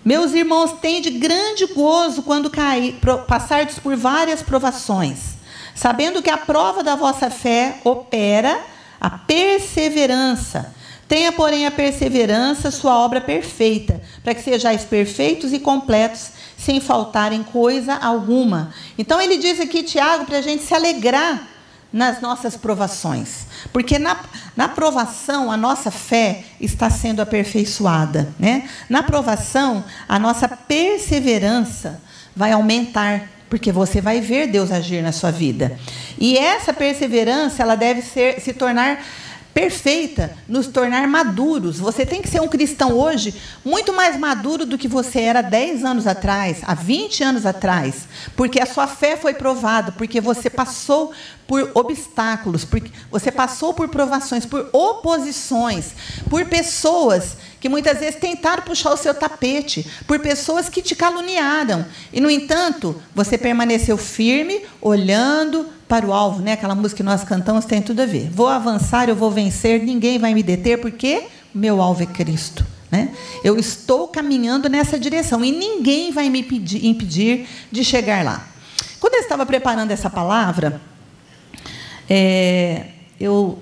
Meus irmãos, de grande gozo quando cair, passardes por várias provações, sabendo que a prova da vossa fé opera a perseverança. Tenha, porém, a perseverança sua obra perfeita, para que sejais perfeitos e completos, sem faltar em coisa alguma. Então, ele diz aqui, Tiago, para a gente se alegrar nas nossas provações. Porque na, na provação a nossa fé está sendo aperfeiçoada. Né? Na provação, a nossa perseverança vai aumentar. Porque você vai ver Deus agir na sua vida. E essa perseverança, ela deve ser, se tornar perfeita, nos tornar maduros. Você tem que ser um cristão hoje muito mais maduro do que você era 10 anos atrás, há 20 anos atrás, porque a sua fé foi provada, porque você passou por obstáculos, porque você passou por provações, por oposições, por pessoas que muitas vezes tentaram puxar o seu tapete, por pessoas que te caluniaram. E, no entanto, você permaneceu firme, olhando, para o alvo, né? Aquela música que nós cantamos tem tudo a ver. Vou avançar, eu vou vencer, ninguém vai me deter, porque meu alvo é Cristo. Né? Eu estou caminhando nessa direção e ninguém vai me impedir, impedir de chegar lá. Quando eu estava preparando essa palavra, é, eu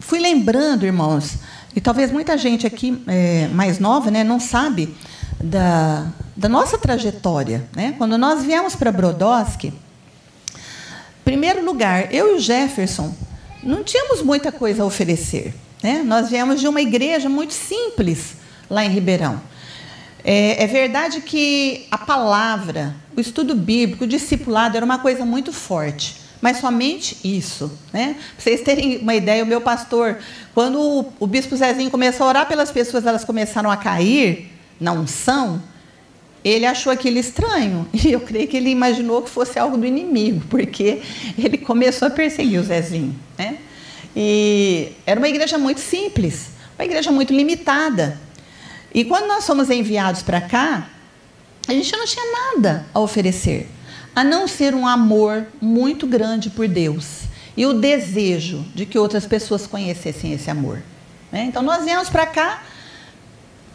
fui lembrando, irmãos, e talvez muita gente aqui é, mais nova né, não sabe da, da nossa trajetória. Né? Quando nós viemos para Brodowski, primeiro lugar, eu e o Jefferson não tínhamos muita coisa a oferecer. Né? Nós viemos de uma igreja muito simples lá em Ribeirão. É, é, verdade que a palavra, o estudo bíblico, o discipulado era uma coisa muito forte, mas somente isso. Né? Para vocês terem uma ideia, o meu pastor, quando o, bispo Zezinho começou a orar pelas pessoas, elas começaram a cair na unção, ele achou aquilo estranho. *laughs* E eu creio que ele imaginou que fosse algo do inimigo, porque ele começou a perseguir o Zezinho. Né? E era uma igreja muito simples, uma igreja muito limitada. E quando nós fomos enviados para cá, a gente não tinha nada a oferecer, a não ser um amor muito grande por Deus e o desejo de que outras pessoas conhecessem esse amor. Né? Então nós viemos para cá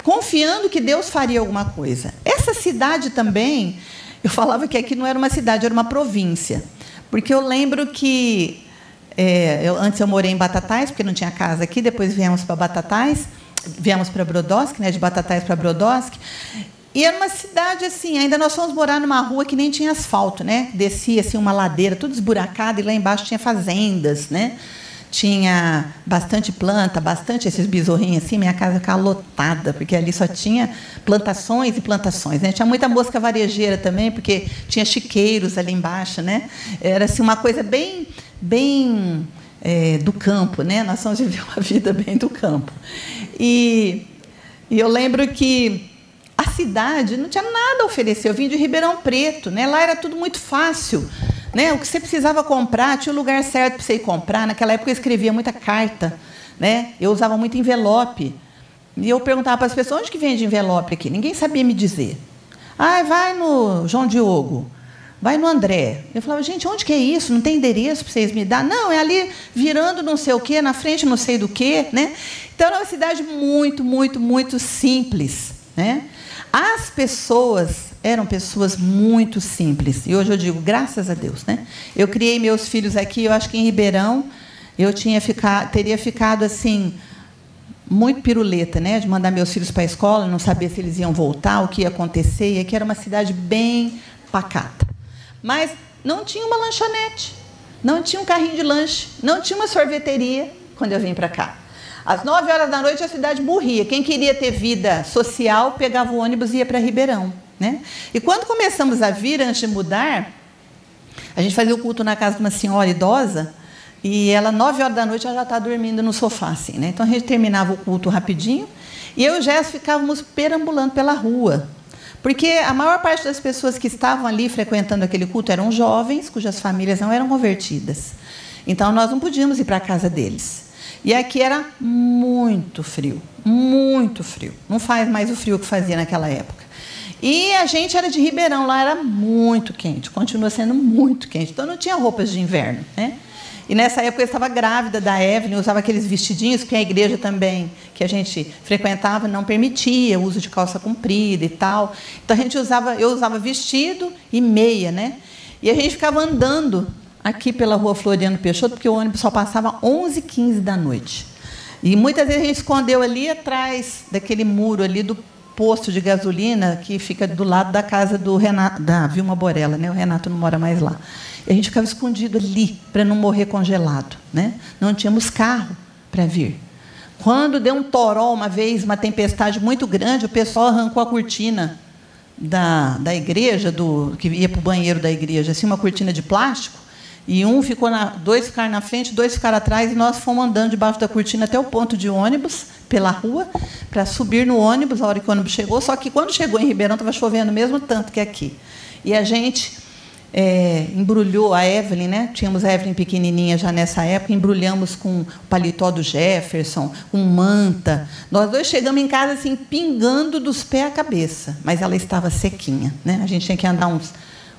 confiando que Deus faria alguma coisa. Essa cidade também, *laughs* eu falava que aqui não era uma cidade, era uma província. Porque eu lembro que é, eu, antes eu morei em Batatais, porque não tinha casa aqui, depois viemos para Batatais, viemos para Brodowski, né, de Batatais para Brodowski. E era uma cidade assim, ainda nós fomos morar numa rua que nem tinha asfalto, né? Descia assim uma ladeira, tudo esburacado, e lá embaixo tinha fazendas, né? tinha bastante planta, bastante esses besorrinhos assim, minha casa ficava lotada, porque ali só tinha plantações e plantações. Né? Tinha muita mosca varejeira também, porque tinha chiqueiros ali embaixo. Né? Era assim, uma coisa bem, bem é, do campo, né? Nós somos viver uma *laughs* vida bem do campo. E, e eu lembro que a cidade não tinha nada a oferecer. Eu vim de Ribeirão Preto, né? Lá era tudo muito fácil. Né? O que você precisava comprar, tinha o lugar certo para você ir comprar. Naquela época eu escrevia muita carta. Né? Eu usava muito envelope. E eu perguntava para as pessoas, onde que vende envelope aqui? Ninguém sabia me dizer. Ah, vai no João Diogo, vai no André. Eu falava, gente, onde que é isso? Não tem endereço para vocês me dar? Não, é ali virando não sei o quê, na frente não sei do quê. Né? Então, era uma cidade muito, muito, muito simples. Né? As pessoas eram pessoas muito simples. E hoje eu digo, graças a Deus. Né? Eu criei meus filhos aqui, eu acho que em Ribeirão, eu tinha teria ficado assim muito piruleta, né, de mandar meus filhos para a escola, não saber se eles iam voltar, o que ia acontecer, e aqui era uma cidade bem pacata. Mas não tinha uma lanchonete, não tinha um carrinho de lanche, não tinha uma sorveteria quando eu vim para cá. Às 9 horas da noite a cidade morria. Quem queria ter vida social pegava o ônibus e ia para Ribeirão. Né? E quando começamos a vir, antes de mudar, a gente fazia o culto na casa de uma senhora idosa, e ela, nove horas da noite, ela já está dormindo no sofá, assim, né? Então a gente terminava o culto rapidinho e eu e o Jéssica ficávamos perambulando pela rua. Porque a maior parte das pessoas que estavam ali frequentando aquele culto eram jovens, cujas famílias não eram convertidas. Então nós não podíamos ir para a casa deles. E aqui era muito frio, muito frio. Não faz mais o frio que fazia naquela época. E a gente era de Ribeirão, lá era muito quente, continua sendo muito quente. Então não tinha roupas de inverno, né? E nessa época eu estava grávida da Evelyn, usava aqueles vestidinhos que a igreja também, que a gente frequentava, não permitia o uso de calça comprida e tal. Então a gente usava, eu usava vestido e meia, né? E a gente ficava andando aqui pela rua Floriano Peixoto, porque o ônibus só passava 11 15 da noite. E muitas vezes a gente escondeu ali atrás daquele muro ali do posto de gasolina que fica do lado da casa do Renato, da Vilma Borella, né? O Renato não mora mais lá. E a gente ficava escondido ali para não morrer congelado, né? Não tínhamos carro para vir. Quando deu um toró uma vez, uma tempestade muito grande, o pessoal arrancou a cortina da, da igreja, do que ia para o banheiro da igreja, assim, uma cortina de plástico, e um ficou na, dois ficaram na frente, dois ficaram atrás, e nós fomos andando debaixo da cortina até o ponto de ônibus, pela rua, para subir no ônibus, a hora que o ônibus chegou. Só que quando chegou em Ribeirão, estava chovendo mesmo tanto que aqui. E a gente é, embrulhou a Evelyn, né? Tínhamos a Evelyn pequenininha já nessa época, embrulhamos com o paletó do Jefferson, com manta. Nós dois chegamos em casa assim, pingando dos pés à cabeça, mas ela estava sequinha, né? A gente tinha que andar uns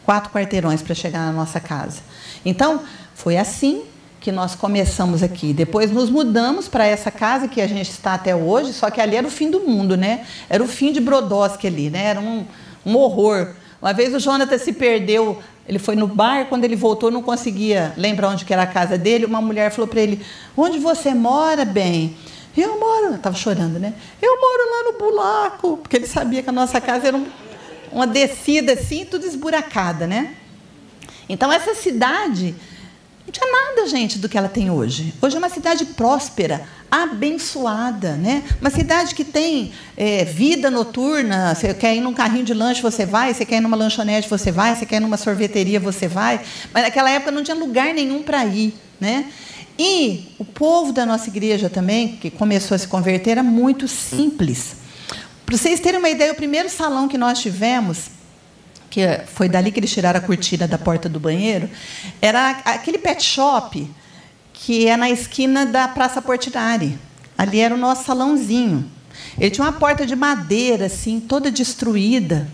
quatro quarteirões para chegar na nossa casa. Então, foi assim que nós começamos aqui. Depois nos mudamos para essa casa que a gente está até hoje, só que ali era o fim do mundo, né? Era o fim de Brodowski ali, né? Era um, um horror. Uma vez o Jonathan se perdeu ele foi no bar, quando ele voltou, não conseguia lembrar onde que era a casa dele. Uma mulher falou para ele: Onde você mora, bem? Eu moro, estava chorando, né? Eu moro lá no Bulaco, porque ele sabia que a nossa casa era um, uma descida assim, tudo esburacada, né? Então essa cidade não tinha nada, gente, do que ela tem hoje. Hoje é uma cidade próspera, abençoada, né? Uma cidade que tem é, vida noturna. Você quer ir num carrinho de lanche, você vai. Você quer ir numa lanchonete, você vai. Você quer ir numa sorveteria, você vai. Mas naquela época não tinha lugar nenhum para ir, né? E o povo da nossa igreja também, que começou a se converter, era muito simples. Para vocês terem uma ideia, o primeiro salão que nós tivemos que foi dali que eles tiraram a cortina da porta do banheiro, era aquele pet shop que é na esquina da Praça Portinari. Ali era o nosso salãozinho. Ele tinha uma porta de madeira, assim, toda destruída.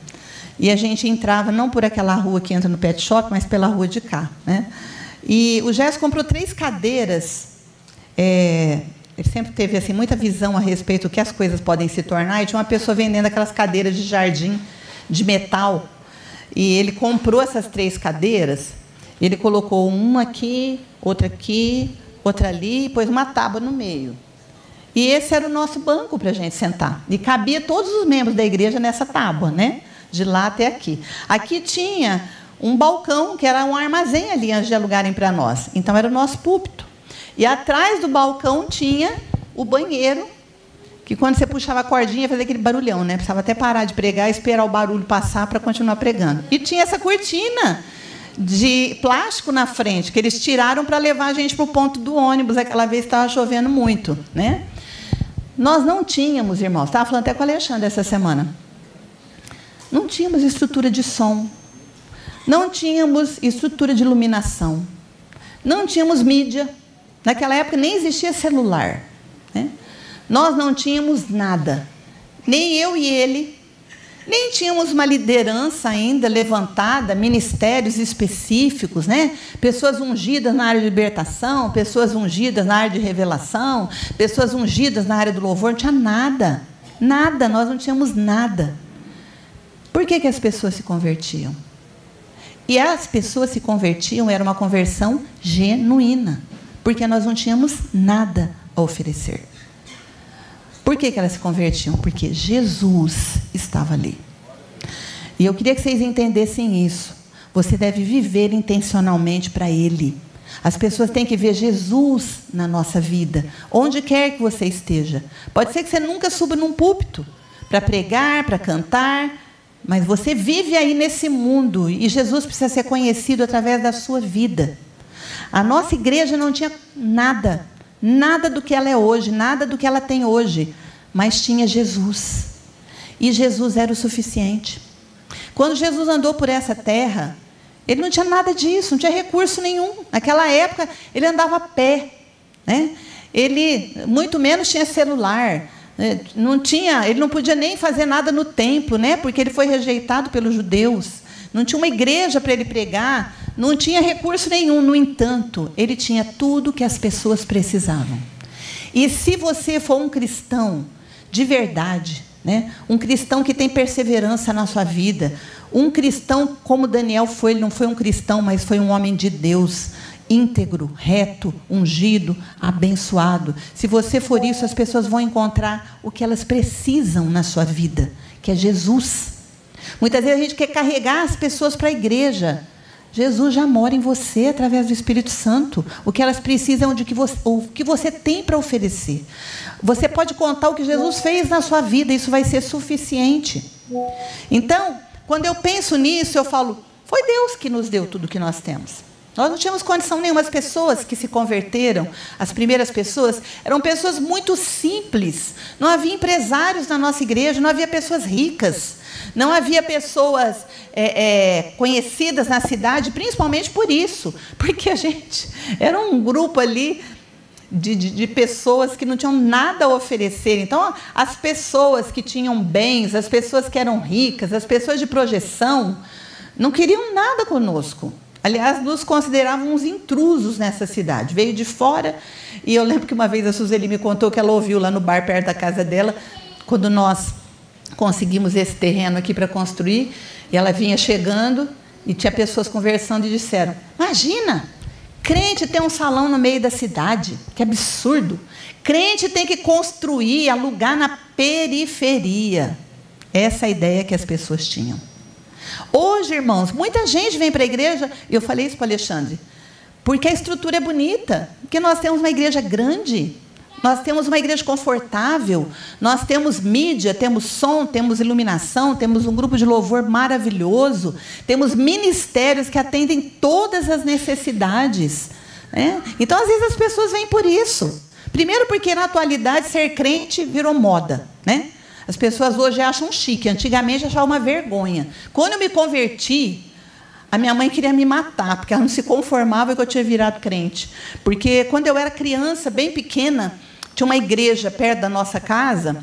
E a gente entrava não por aquela rua que entra no pet shop, mas pela rua de cá. Né? E o Jéssica comprou três cadeiras. É, ele sempre teve assim muita visão a respeito do que as coisas podem se tornar. E tinha uma pessoa vendendo aquelas cadeiras de jardim de metal e ele comprou essas três cadeiras, ele colocou uma aqui, outra aqui, outra ali, e pôs uma tábua no meio. E esse era o nosso banco para a gente sentar. E cabia todos os membros da igreja nessa tábua, né? De lá até aqui. Aqui tinha um balcão, que era um armazém ali antes de alugarem para nós. Então era o nosso púlpito. E atrás do balcão tinha o banheiro que quando você puxava a cordinha fazia aquele barulhão, né? Precisava até parar de pregar e esperar o barulho passar para continuar pregando. E tinha essa cortina de plástico na frente, que eles tiraram para levar a gente para o ponto do ônibus, aquela vez estava chovendo muito. Né? Nós não tínhamos, irmãos, estava falando até com o Alexandre essa semana, não tínhamos estrutura de som, não tínhamos estrutura de iluminação, não tínhamos mídia. Naquela época nem existia celular. Né? Nós não tínhamos nada. Nem eu e ele. Nem tínhamos uma liderança ainda levantada, ministérios específicos, né? Pessoas ungidas na área de libertação, pessoas ungidas na área de revelação, pessoas ungidas na área do louvor, não tinha nada. Nada, nós não tínhamos nada. Por que, que as pessoas se convertiam? E as pessoas se convertiam, era uma conversão genuína, porque nós não tínhamos nada a oferecer. Por que, que elas se convertiam? Porque Jesus estava ali. E eu queria que vocês entendessem isso. Você deve viver intencionalmente para Ele. As pessoas têm que ver Jesus na nossa vida, onde quer que você esteja. Pode ser que você nunca suba num púlpito para pregar, para cantar, mas você vive aí nesse mundo e Jesus precisa ser conhecido através da sua vida. A nossa igreja não tinha nada, nada do que ela é hoje, nada do que ela tem hoje, mas tinha Jesus. E Jesus era o suficiente. Quando Jesus andou por essa terra, ele não tinha nada disso, não tinha recurso nenhum. Naquela época, ele andava a pé. Né? Ele, muito menos, tinha celular. Né? Não tinha, ele não podia nem fazer nada no templo, né? porque ele foi rejeitado pelos judeus. Não tinha uma igreja para ele pregar, não tinha recurso nenhum. No entanto, ele tinha tudo que as pessoas precisavam. E se você for um cristão de verdade, né? um cristão que tem perseverança na sua vida, um cristão como Daniel foi, ele não foi um cristão, mas foi um homem de Deus, íntegro, reto, ungido, abençoado. Se você for isso, as pessoas vão encontrar o que elas precisam na sua vida, que é Jesus. Muitas vezes a gente quer carregar as pessoas para a igreja. Jesus já mora em você através do Espírito Santo. O que elas precisam de que você, o que você tem para oferecer. Você pode contar o que Jesus fez na sua vida, isso vai ser suficiente. Então, quando eu penso nisso, eu falo: foi Deus que nos deu tudo que nós temos. Nós não tínhamos condição nenhuma. As pessoas que se converteram, as primeiras pessoas, eram pessoas muito simples. Não havia empresários na nossa igreja, não havia pessoas ricas, não havia pessoas é, é, conhecidas na cidade, principalmente por isso, porque a gente era um grupo ali de, de, de, pessoas que não tinham nada a oferecer. Então, as pessoas que tinham bens, as pessoas que eram ricas, as pessoas de projeção, não queriam nada conosco. Aliás, nos consideravam uns intrusos nessa cidade. Veio de fora. E eu lembro que uma vez a Suzeli me contou que ela ouviu lá no bar perto da casa dela, quando nós conseguimos esse terreno aqui para construir, e ela vinha chegando e tinha pessoas conversando e disseram: Imagina, crente tem um salão no meio da cidade, que absurdo. Crente tem que construir, alugar na periferia. Essa é a ideia que as pessoas tinham. Hoje, irmãos, muita gente vem para a igreja, eu falei isso para o Alexandre, porque a estrutura é bonita, porque nós temos uma igreja grande, nós temos uma igreja confortável, nós temos mídia, temos som, temos iluminação, temos um grupo de louvor maravilhoso, temos ministérios que atendem todas as necessidades. Né? Então, às vezes, as pessoas vêm por isso. Primeiro, porque na atualidade ser crente virou moda. Né? As pessoas hoje acham chique, antigamente achavam uma vergonha. Quando eu me converti, a minha mãe queria me matar, porque ela não se conformava que eu tinha virado crente. Porque quando eu era criança, bem pequena, tinha uma igreja perto da nossa casa,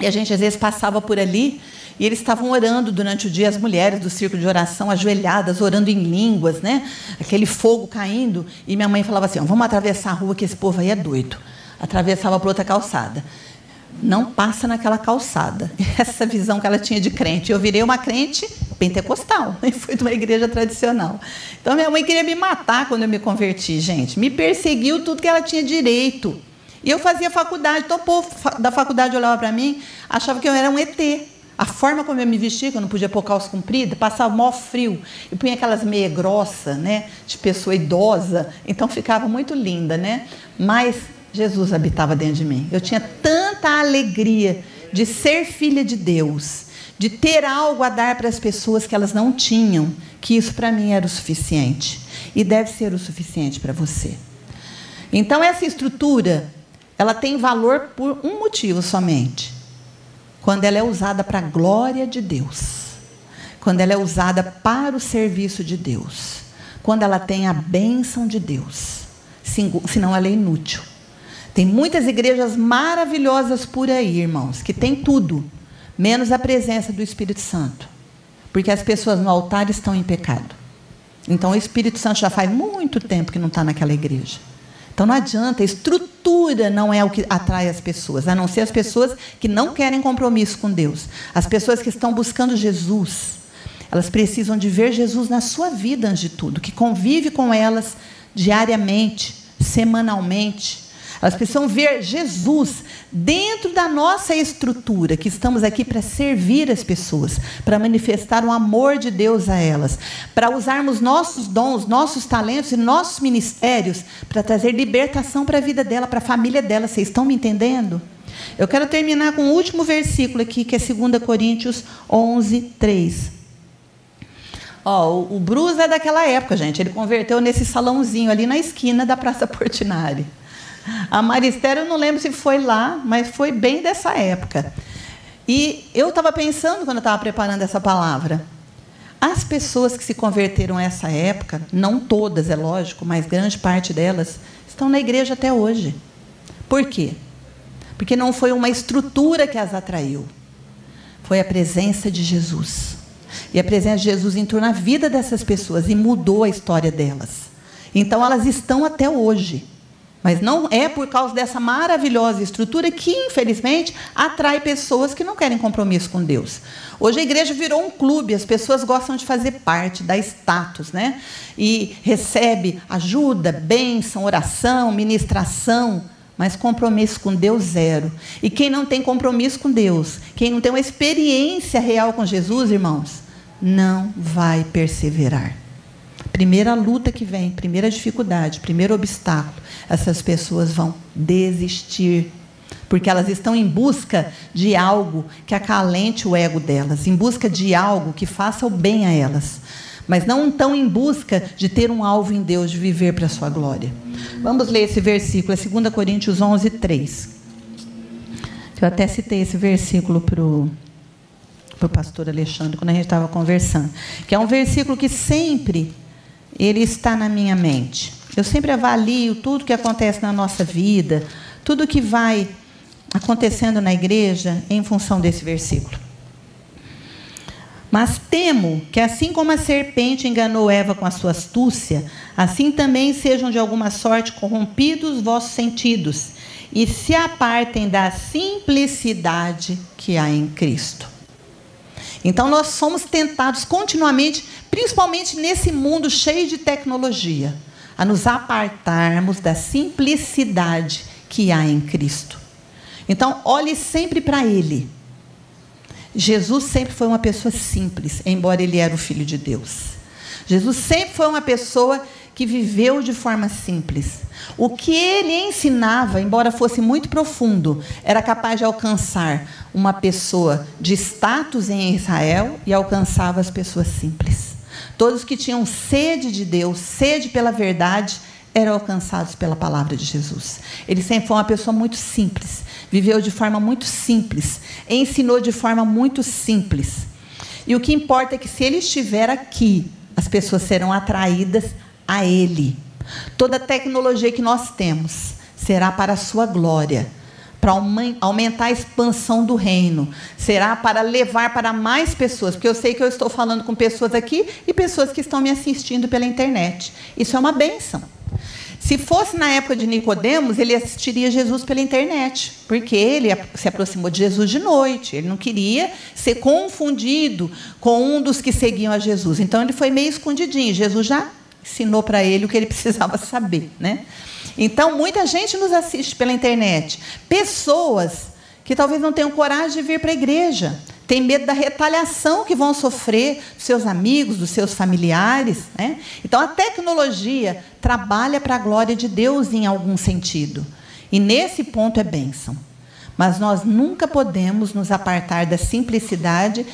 e a gente às vezes passava por ali, e eles estavam orando durante o dia, as mulheres do círculo de oração, ajoelhadas, orando em línguas, né? aquele fogo caindo, e minha mãe falava assim: vamos atravessar a rua, que esse povo aí é doido. Atravessava para outra calçada não passa naquela calçada. *laughs* Essa visão que ela tinha de crente. Eu virei uma crente pentecostal *laughs* e fui de uma igreja tradicional. Então minha mãe queria me matar quando eu me converti, gente. Me perseguiu tudo que ela tinha direito. E eu fazia faculdade, então o povo da faculdade olhava para mim, achava que eu era um ET. A forma como eu me vestia, que eu não podia pôr calça comprida, passava mó frio. E punha aquelas meia grossa, né, de pessoa idosa, então ficava muito linda, né? Mas Jesus habitava dentro de mim. Eu tinha tanta alegria de ser filha de Deus, de ter algo a dar para as pessoas que elas não tinham, que isso para mim era o suficiente. E deve ser o suficiente para você. Então, essa estrutura, ela tem valor por um motivo somente. Quando ela é usada para a glória de Deus. Quando ela é usada para o serviço de Deus. Quando ela tem a bênção de Deus. Senão ela é inútil. Tem muitas igrejas maravilhosas por aí, irmãos, que tem tudo, menos a presença do Espírito Santo. Porque as pessoas no altar estão em pecado. Então o Espírito Santo já faz muito tempo que não está naquela igreja. Então não adianta, a estrutura não é o que atrai as pessoas, a não ser as pessoas que não querem compromisso com Deus. As pessoas que estão buscando Jesus, elas precisam de ver Jesus na sua vida antes de tudo, que convive com elas diariamente, semanalmente, elas precisam ver Jesus dentro da nossa estrutura, que estamos aqui para servir as pessoas, para manifestar o amor de Deus a elas, para usarmos nossos dons, nossos talentos e nossos ministérios para trazer libertação para a vida dela, para a família dela. Vocês estão me entendendo? Eu quero terminar com o último versículo aqui, que é 2 Coríntios 11, 3. Ó, o Bruce é daquela época, gente. Ele converteu nesse salãozinho ali na esquina da Praça Portinari. A Maristério, eu não lembro se foi lá, mas foi bem dessa época. E eu estava pensando, quando eu estava preparando essa palavra, as pessoas que se converteram nessa época, não todas, é lógico, mas grande parte delas, estão na igreja até hoje. Por quê? Porque não foi uma estrutura que as atraiu, foi a presença de Jesus. E a presença de Jesus entrou na vida dessas pessoas e mudou a história delas. Então elas estão até hoje. Mas não é por causa dessa maravilhosa estrutura que, infelizmente, atrai pessoas que não querem compromisso com Deus. Hoje a igreja virou um clube, as pessoas gostam de fazer parte, dar status, né? E recebe ajuda, bênção, oração, ministração, mas compromisso com Deus zero. E quem não tem compromisso com Deus, quem não tem uma experiência real com Jesus, irmãos, não vai perseverar. Primeira luta que vem, primeira dificuldade, primeiro obstáculo, essas pessoas vão desistir. Porque elas estão em busca de algo que acalente o ego delas, em busca de algo que faça o bem a elas. Mas não estão em busca de ter um alvo em Deus, de viver para a sua glória. Vamos ler esse versículo, é 2 Coríntios 11, 3. Eu até citei esse versículo para o pastor Alexandre, quando a gente estava conversando. Que é um versículo que sempre ele está na minha mente. Eu sempre avalio tudo que acontece na nossa vida, tudo que vai acontecendo na igreja em função desse versículo. Mas temo que, assim como a serpente enganou Eva com a sua astúcia, assim também sejam de alguma sorte corrompidos vossos sentidos e se apartem da simplicidade que há em Cristo. Então, nós somos tentados continuamente, principalmente nesse mundo cheio de tecnologia, a nos apartarmos da simplicidade que há em Cristo. Então, olhe sempre para Ele. Jesus sempre foi uma pessoa simples, embora ele era o Filho de Deus. Jesus sempre foi uma pessoa que viveu de forma simples. O que ele ensinava, embora fosse muito profundo, era capaz de alcançar uma pessoa de status em Israel e alcançava as pessoas simples. Todos que tinham sede de Deus, sede pela verdade, eram alcançados pela palavra de Jesus. Ele sempre foi uma pessoa muito simples, viveu de forma muito simples, ensinou de forma muito simples. E o que importa é que se ele estiver aqui, as pessoas serão atraídas a Ele. Toda a tecnologia que nós temos será para a sua glória, para aumentar a expansão do reino, será para levar para mais pessoas, porque eu sei que eu estou falando com pessoas aqui e pessoas que estão me assistindo pela internet. Isso é uma bênção. Se fosse na época de Nicodemos, ele assistiria Jesus pela internet, porque ele se aproximou de Jesus de noite. Ele não queria ser confundido com um dos que seguiam a Jesus. Então ele foi meio escondidinho. Jesus já ensinou para ele o que ele *laughs* precisava saber, né? Então muita gente nos assiste pela internet, pessoas que talvez não tenham coragem de vir para a igreja, tem medo da retaliação que vão sofrer dos seus amigos, dos seus familiares. Né? Então, a tecnologia trabalha para a glória de Deus em algum sentido. E nesse ponto é bênção. Mas nós nunca podemos nos apartar da simplicidade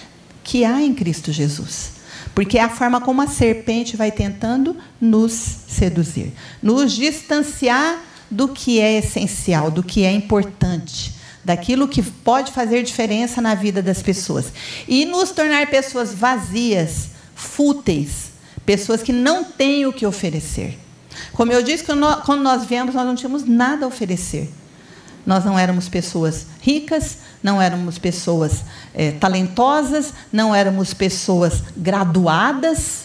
que há em Cristo Jesus. Porque é a forma como a serpente vai tentando nos seduzir, nos distanciar do que é essencial, do que é importante, daquilo que pode fazer diferença na vida das pessoas e nos tornar pessoas vazias, fúteis, pessoas que não têm o que oferecer. Como eu disse, quando nós viemos, nós não tínhamos nada a oferecer. Nós não éramos pessoas ricas, não éramos pessoas é, talentosas, não éramos pessoas graduadas,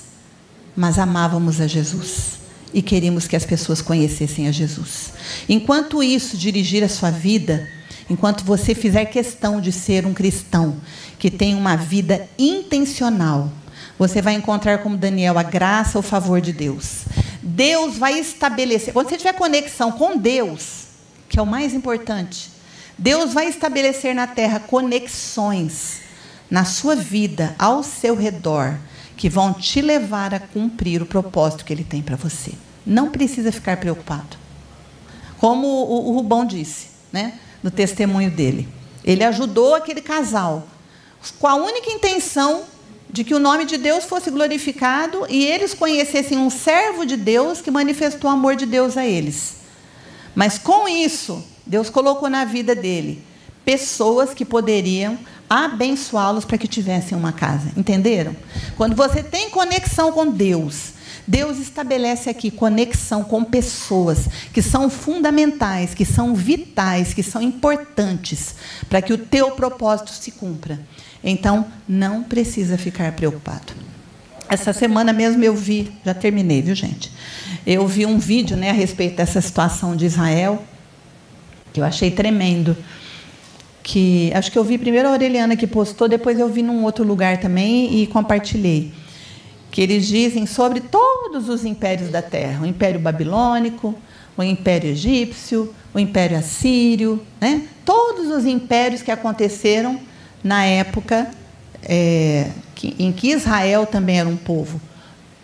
mas amávamos a Jesus e queríamos que as pessoas conhecessem a Jesus. Enquanto isso dirigir a sua vida, enquanto você fizer questão de ser um cristão que tem uma vida intencional, você vai encontrar como Daniel a graça, o favor de Deus. Deus vai estabelecer. Quando você tiver conexão com Deus, que é o mais importante, Deus vai estabelecer na terra conexões na sua vida, ao seu redor, que vão te levar a cumprir o propósito que Ele tem para você. Não precisa ficar preocupado. Como o, o Rubão disse, né, no testemunho dele. Ele ajudou aquele casal com a única intenção de que o nome de Deus fosse glorificado e eles conhecessem um servo de Deus que manifestou o amor de Deus a eles. Mas com isso, Deus colocou na vida dele pessoas que poderiam abençoá-los para que tivessem uma casa. Entenderam? Quando você tem conexão com Deus, Deus estabelece aqui conexão com pessoas que são fundamentais, que são vitais, que são importantes para que o teu propósito se cumpra. Então, não precisa ficar preocupado. Essa semana mesmo eu vi, já terminei, viu, gente? Eu vi um vídeo né, a respeito dessa situação de Israel, que eu achei tremendo. Que acho que eu vi primeiro a Aureliana que postou, depois eu vi num outro lugar também e compartilhei que eles dizem sobre todos os impérios da terra: o Império Babilônico, o Império Egípcio, o Império Assírio, né? todos os impérios que aconteceram na época é, que, em que Israel também era um povo.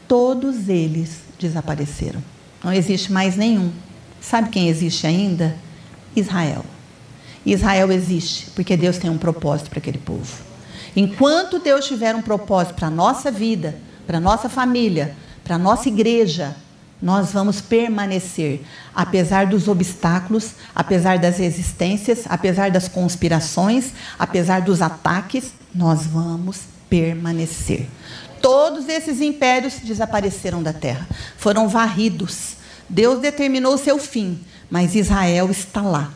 Todos eles desapareceram. Não existe mais nenhum. Sabe quem existe ainda? Israel. Israel existe porque Deus tem um propósito para aquele povo. Enquanto Deus tiver um propósito para a nossa vida, para a nossa família, para a nossa igreja, nós vamos permanecer, apesar dos obstáculos, apesar das resistências, apesar das conspirações, apesar dos ataques, nós vamos permanecer. Todos esses impérios desapareceram da terra, foram varridos. Deus determinou o seu fim, mas Israel está lá.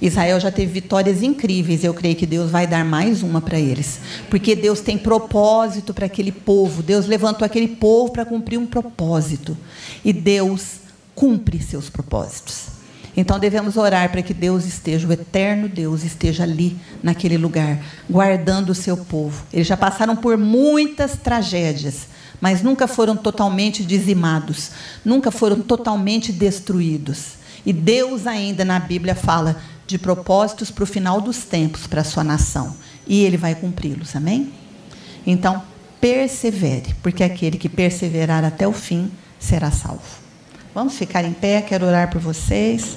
Israel já teve vitórias incríveis. Eu creio que Deus vai dar mais uma para eles. Porque Deus tem propósito para aquele povo. Deus levantou aquele povo para cumprir um propósito. E Deus cumpre seus propósitos. Então devemos orar para que Deus esteja, o eterno Deus esteja ali, naquele lugar, guardando o seu povo. Eles já passaram por muitas tragédias, mas nunca foram totalmente dizimados, nunca foram totalmente destruídos. E Deus ainda na Bíblia fala de propósitos para o final dos tempos para a sua nação. E ele vai cumpri-los, amém? Então, persevere, porque aquele que perseverar até o fim será salvo. Vamos ficar em pé, quero orar por vocês.